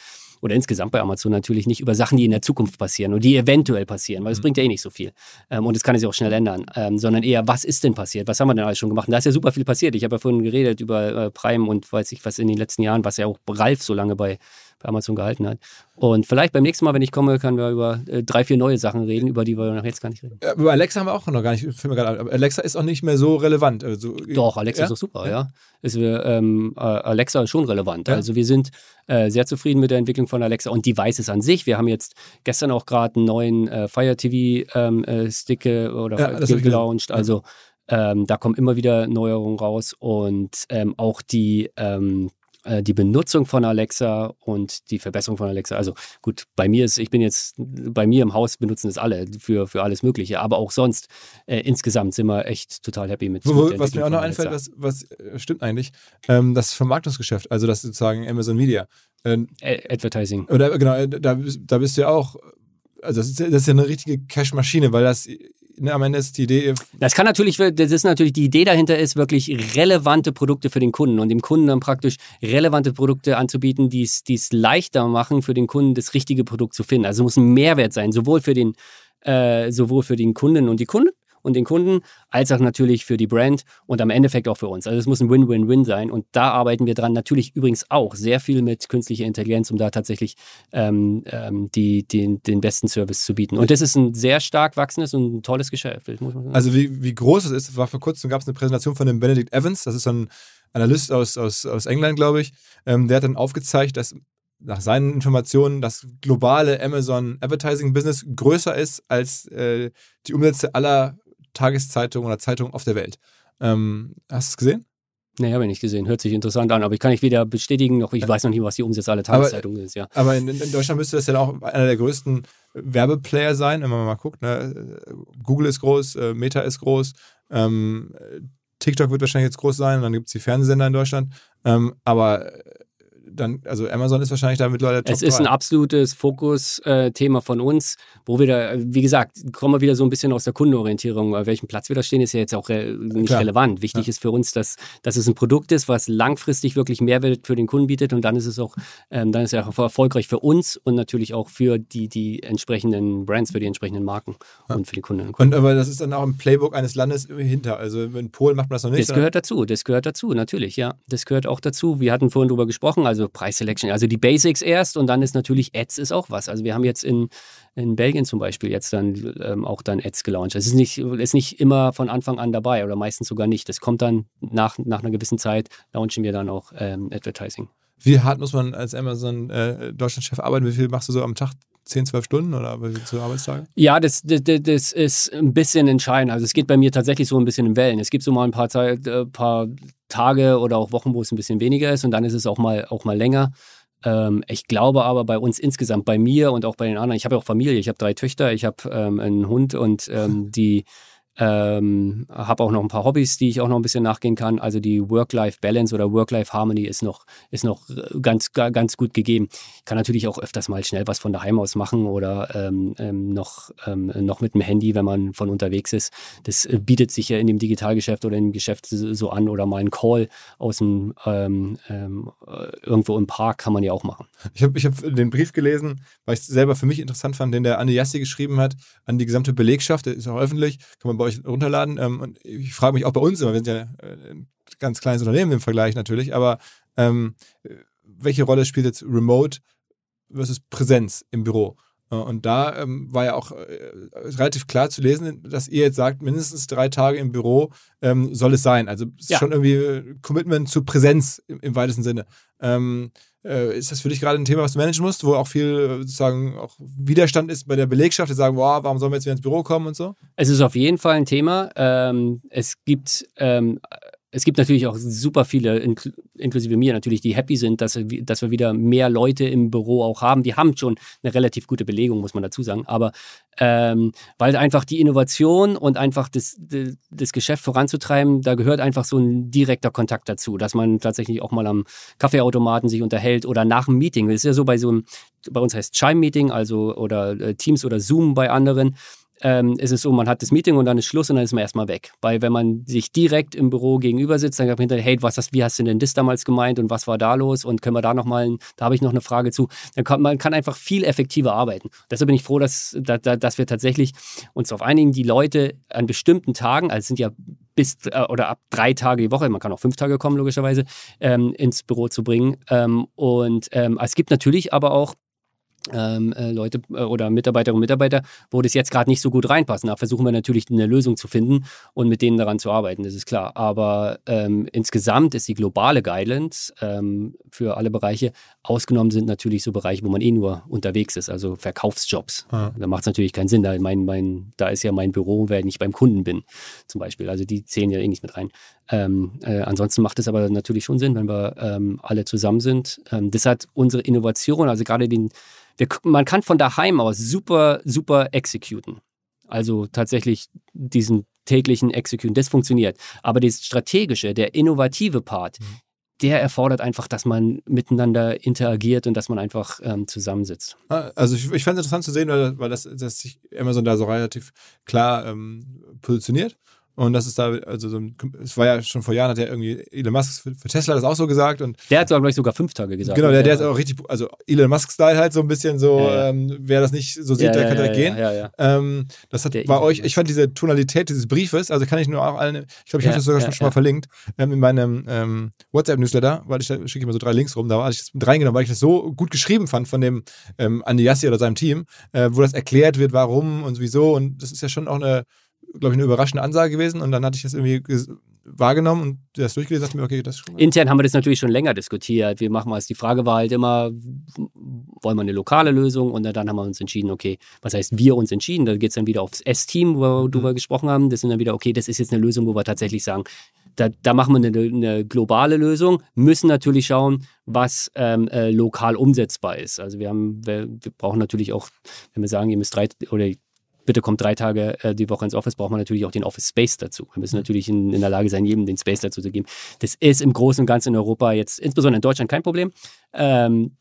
oder insgesamt bei Amazon natürlich nicht über Sachen, die in der Zukunft passieren und die eventuell passieren, weil es mhm. bringt ja eh nicht so viel. Ähm, und es kann sich auch schnell ändern, ähm, sondern eher, was ist denn passiert? Was haben wir denn alles schon gemacht? Und da ist ja super viel passiert. Ich habe ja vorhin geredet über äh, Prime und weiß ich was in den letzten Jahren, was ja auch Ralf so lange bei bei Amazon gehalten hat. Und vielleicht beim nächsten Mal, wenn ich komme, können wir über äh, drei, vier neue Sachen reden, über die wir noch jetzt gar nicht reden. Ja, über Alexa haben wir auch noch gar nicht. Alexa ist auch nicht mehr so relevant. Also, Doch, Alexa ja? ist doch super, ja. Ist, ähm, äh, Alexa ist schon relevant. Ja? Also wir sind äh, sehr zufrieden mit der Entwicklung von Alexa und Devices an sich. Wir haben jetzt gestern auch gerade einen neuen äh, Fire TV ähm, äh, Stick oder ja, gelauncht. Also ähm, da kommen immer wieder Neuerungen raus und ähm, auch die ähm, äh, die Benutzung von Alexa und die Verbesserung von Alexa. Also gut, bei mir ist, ich bin jetzt, bei mir im Haus benutzen es alle für, für alles Mögliche, aber auch sonst äh, insgesamt sind wir echt total happy mit. Wo, mit was mir auch noch einfällt, was, was äh, stimmt eigentlich, ähm, das Vermarktungsgeschäft, also das sozusagen Amazon Media. Ähm, Advertising. Oder genau, äh, da, da bist du ja auch, also das ist, das ist ja eine richtige Cash-Maschine, weil das am Ende ist die Idee. Das kann natürlich, das ist natürlich, die Idee dahinter ist, wirklich relevante Produkte für den Kunden und dem Kunden dann praktisch relevante Produkte anzubieten, die es leichter machen, für den Kunden das richtige Produkt zu finden. Also muss ein Mehrwert sein, sowohl für den, äh, sowohl für den Kunden und die Kunden, und den Kunden, als auch natürlich für die Brand und am Endeffekt auch für uns. Also es muss ein Win-Win-Win sein und da arbeiten wir dran. Natürlich übrigens auch sehr viel mit künstlicher Intelligenz, um da tatsächlich ähm, ähm, die, den, den besten Service zu bieten. Und das ist ein sehr stark wachsendes und ein tolles Geschäft. Also wie, wie groß es ist, war vor kurzem gab es eine Präsentation von dem Benedict Evans, das ist so ein Analyst aus, aus, aus England, glaube ich. Ähm, der hat dann aufgezeigt, dass nach seinen Informationen das globale Amazon Advertising Business größer ist als äh, die Umsätze aller Tageszeitungen oder Zeitungen auf der Welt. Ähm, hast du es gesehen? Nee, habe ich nicht gesehen. Hört sich interessant an, aber ich kann nicht weder bestätigen, noch ich weiß noch nicht, was die Umsätze aller Tageszeitungen aber, ist, ja. Aber in, in, Deutschland müsste das ja auch einer der größten Werbeplayer sein, wenn man mal guckt. Ne? Google ist groß, äh, Meta ist groß, ähm, TikTok wird wahrscheinlich jetzt groß sein, dann gibt es die Fernsehsender in Deutschland. Ähm, aber dann, also Amazon ist wahrscheinlich da mittlerweile Top Es ist 3. ein absolutes Fokusthema äh, von uns, wo wir da, wie gesagt, kommen wir wieder so ein bisschen aus der Kundenorientierung. Auf welchem Platz wir da stehen, ist ja jetzt auch re nicht Klar. relevant. Wichtig ja. ist für uns, dass, dass es ein Produkt ist, was langfristig wirklich Mehrwert für den Kunden bietet und dann ist es auch, ähm, dann ist es auch erfolgreich für uns und natürlich auch für die, die entsprechenden Brands, für die entsprechenden Marken ja. und für die Kunden. Und, aber das ist dann auch im Playbook eines Landes hinter. Also in Polen macht man das noch nicht. Das gehört dazu, das gehört dazu, natürlich, ja. Das gehört auch dazu. Wir hatten vorhin drüber gesprochen, also Preisselection, also die Basics erst und dann ist natürlich Ads ist auch was. Also wir haben jetzt in, in Belgien zum Beispiel jetzt dann ähm, auch dann Ads gelauncht. Es ist nicht, ist nicht immer von Anfang an dabei oder meistens sogar nicht. Das kommt dann nach, nach einer gewissen Zeit, launchen wir dann auch ähm, Advertising. Wie hart muss man als Amazon äh, Deutschland-Chef arbeiten? Wie viel machst du so am Tag? 10, 12 Stunden oder zu Arbeitstagen? Ja, das, das, das, ist ein bisschen entscheidend. Also es geht bei mir tatsächlich so ein bisschen in Wellen. Es gibt so mal ein paar, Zeit, äh, paar Tage oder auch Wochen, wo es ein bisschen weniger ist und dann ist es auch mal, auch mal länger. Ähm, ich glaube aber bei uns insgesamt, bei mir und auch bei den anderen, ich habe ja auch Familie, ich habe drei Töchter, ich habe ähm, einen Hund und ähm, die ähm, habe auch noch ein paar Hobbys, die ich auch noch ein bisschen nachgehen kann. Also die Work-Life-Balance oder Work-Life-Harmony ist noch, ist noch ganz, ganz gut gegeben. Ich kann natürlich auch öfters mal schnell was von daheim aus machen oder ähm, ähm, noch, ähm, noch mit dem Handy, wenn man von unterwegs ist. Das äh, bietet sich ja in dem Digitalgeschäft oder im Geschäft so an oder mal ein Call aus dem ähm, ähm, äh, irgendwo im Park kann man ja auch machen. Ich habe ich hab den Brief gelesen, weil ich es selber für mich interessant fand, den der Andi Jassi geschrieben hat an die gesamte Belegschaft. Der ist auch öffentlich, kann man bei euch runterladen. Ähm, und ich frage mich auch bei uns immer, wir sind ja äh, ein ganz kleines Unternehmen im Vergleich natürlich, aber ähm, welche Rolle spielt jetzt Remote versus Präsenz im Büro? Äh, und da ähm, war ja auch äh, relativ klar zu lesen, dass ihr jetzt sagt, mindestens drei Tage im Büro ähm, soll es sein. Also es ist ja. schon irgendwie Commitment zu Präsenz im, im weitesten Sinne. Ähm, äh, ist das für dich gerade ein Thema, was du managen musst, wo auch viel äh, sozusagen auch Widerstand ist bei der Belegschaft, die sagen, boah, warum sollen wir jetzt wieder ins Büro kommen und so? Es ist auf jeden Fall ein Thema. Ähm, es gibt ähm, es gibt natürlich auch super viele, inklusive mir natürlich, die happy sind, dass, dass wir wieder mehr Leute im Büro auch haben. Die haben schon eine relativ gute Belegung, muss man dazu sagen. Aber ähm, weil einfach die Innovation und einfach das, das, Geschäft voranzutreiben, da gehört einfach so ein direkter Kontakt dazu, dass man tatsächlich auch mal am Kaffeeautomaten sich unterhält oder nach dem Meeting. Das ist ja so bei so einem, bei uns heißt Chime-Meeting, also oder äh, Teams oder Zoom bei anderen ähm, ist es so, man hat das Meeting und dann ist Schluss und dann ist man erstmal weg. Weil wenn man sich direkt im Büro gegenüber sitzt, dann sagt man hinterher, hey, was hast, wie hast du denn das damals gemeint und was war da los und können wir da nochmal, da habe ich noch eine Frage zu. Dann kann man kann einfach viel effektiver arbeiten. Deshalb bin ich froh, dass, dass, dass wir tatsächlich uns darauf einigen, die Leute an bestimmten Tagen, also es sind ja bis äh, oder ab drei Tage die Woche, man kann auch fünf Tage kommen, logischerweise, ähm, ins Büro zu bringen. Ähm, und ähm, es gibt natürlich aber auch ähm, äh, Leute äh, oder Mitarbeiterinnen und Mitarbeiter, wo das jetzt gerade nicht so gut reinpasst. Da versuchen wir natürlich eine Lösung zu finden und mit denen daran zu arbeiten, das ist klar. Aber ähm, insgesamt ist die globale Guidelines ähm, für alle Bereiche, ausgenommen sind natürlich so Bereiche, wo man eh nur unterwegs ist, also Verkaufsjobs. Ja. Da macht es natürlich keinen Sinn. Da, mein, mein, da ist ja mein Büro, wenn ich beim Kunden bin, zum Beispiel. Also die zählen ja eh nicht mit rein. Ähm, äh, ansonsten macht es aber natürlich schon Sinn, wenn wir ähm, alle zusammen sind. Ähm, das hat unsere Innovation, also gerade den, wir, man kann von daheim aus super, super exekuten. Also tatsächlich diesen täglichen Executen, das funktioniert. Aber das strategische, der innovative Part, mhm. der erfordert einfach, dass man miteinander interagiert und dass man einfach ähm, zusammensitzt. Ah, also ich, ich fand es interessant zu sehen, weil, weil das, das sich Amazon da so relativ klar ähm, positioniert. Und das ist da, also so es war ja schon vor Jahren, hat ja irgendwie Elon Musk für, für Tesla das auch so gesagt. Und der hat, glaube ich, sogar fünf Tage gesagt. Genau, der, der ist auch richtig, also Elon Musk-Style halt so ein bisschen so, ja, ja. Ähm, wer das nicht so sieht, ja, der kann direkt gehen. Ähm, das hat der bei euch, ich fand diese Tonalität dieses Briefes, also kann ich nur auch allen, ich glaube, ich habe das sogar schon, schon mal verlinkt, ähm, in meinem ähm, WhatsApp-Newsletter, weil ich da schicke immer so drei Links rum, da hatte ich das mit reingenommen, weil ich das so gut geschrieben fand von dem ähm, Andi Yassi oder seinem Team, äh, wo das erklärt wird, warum und wieso. Und das ist ja schon auch eine glaube ich, eine überraschende Ansage gewesen und dann hatte ich das irgendwie wahrgenommen und das durchgelesen dachte mir, okay, das ist schon. Intern haben wir das natürlich schon länger diskutiert. Wir machen was. Die Frage war halt immer, wollen wir eine lokale Lösung? Und dann haben wir uns entschieden, okay, was heißt wir uns entschieden? Da geht es dann wieder aufs S-Team, wo wir mhm. drüber gesprochen haben. Das sind dann wieder, okay, das ist jetzt eine Lösung, wo wir tatsächlich sagen, da, da machen wir eine, eine, globale Lösung, müssen natürlich schauen, was ähm, äh, lokal umsetzbar ist. Also wir haben, wir, wir brauchen natürlich auch, wenn wir sagen, ihr müsst drei oder bitte kommt drei Tage äh, die Woche ins Office, braucht man natürlich auch den Office Space dazu. Wir müssen natürlich in, in der Lage sein, jedem den Space dazu zu geben. Das ist im Großen und Ganzen in Europa jetzt, insbesondere in Deutschland, kein Problem. Ähm,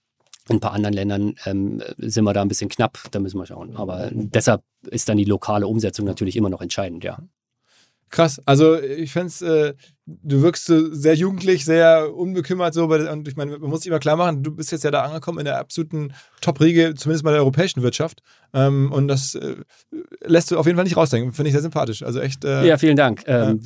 in ein paar anderen Ländern ähm, sind wir da ein bisschen knapp, da müssen wir schauen. Aber deshalb ist dann die lokale Umsetzung natürlich immer noch entscheidend, ja. Krass. Also ich fände es, äh, du wirkst so sehr jugendlich, sehr unbekümmert so. Und ich meine, man muss sich immer klar machen, du bist jetzt ja da angekommen in der absoluten Top-Riege, zumindest mal der europäischen Wirtschaft. Ähm, und das äh, lässt du auf jeden Fall nicht rausdenken. Finde ich sehr sympathisch. Also echt. Äh, ja, vielen Dank. Ähm,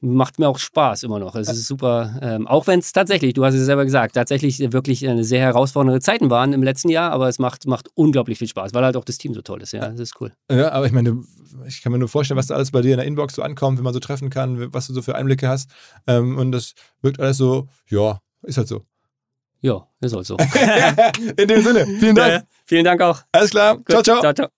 macht mir auch Spaß immer noch. Es ist super. Ähm, auch wenn es tatsächlich, du hast es selber gesagt, tatsächlich wirklich eine sehr herausfordernde Zeiten waren im letzten Jahr, aber es macht, macht unglaublich viel Spaß, weil halt auch das Team so toll ist. Ja, das ist cool. Ja, aber ich meine, ich kann mir nur vorstellen, was da alles bei dir in der Inbox so ankommt, wenn man so treffen kann, was du so für Einblicke hast. Ähm, und das wirkt alles so, ja, ist halt so. Ja, ist halt so. in dem Sinne, vielen Dank. Ja, vielen Dank auch. Alles klar. Gut. Ciao, ciao. Ciao, ciao.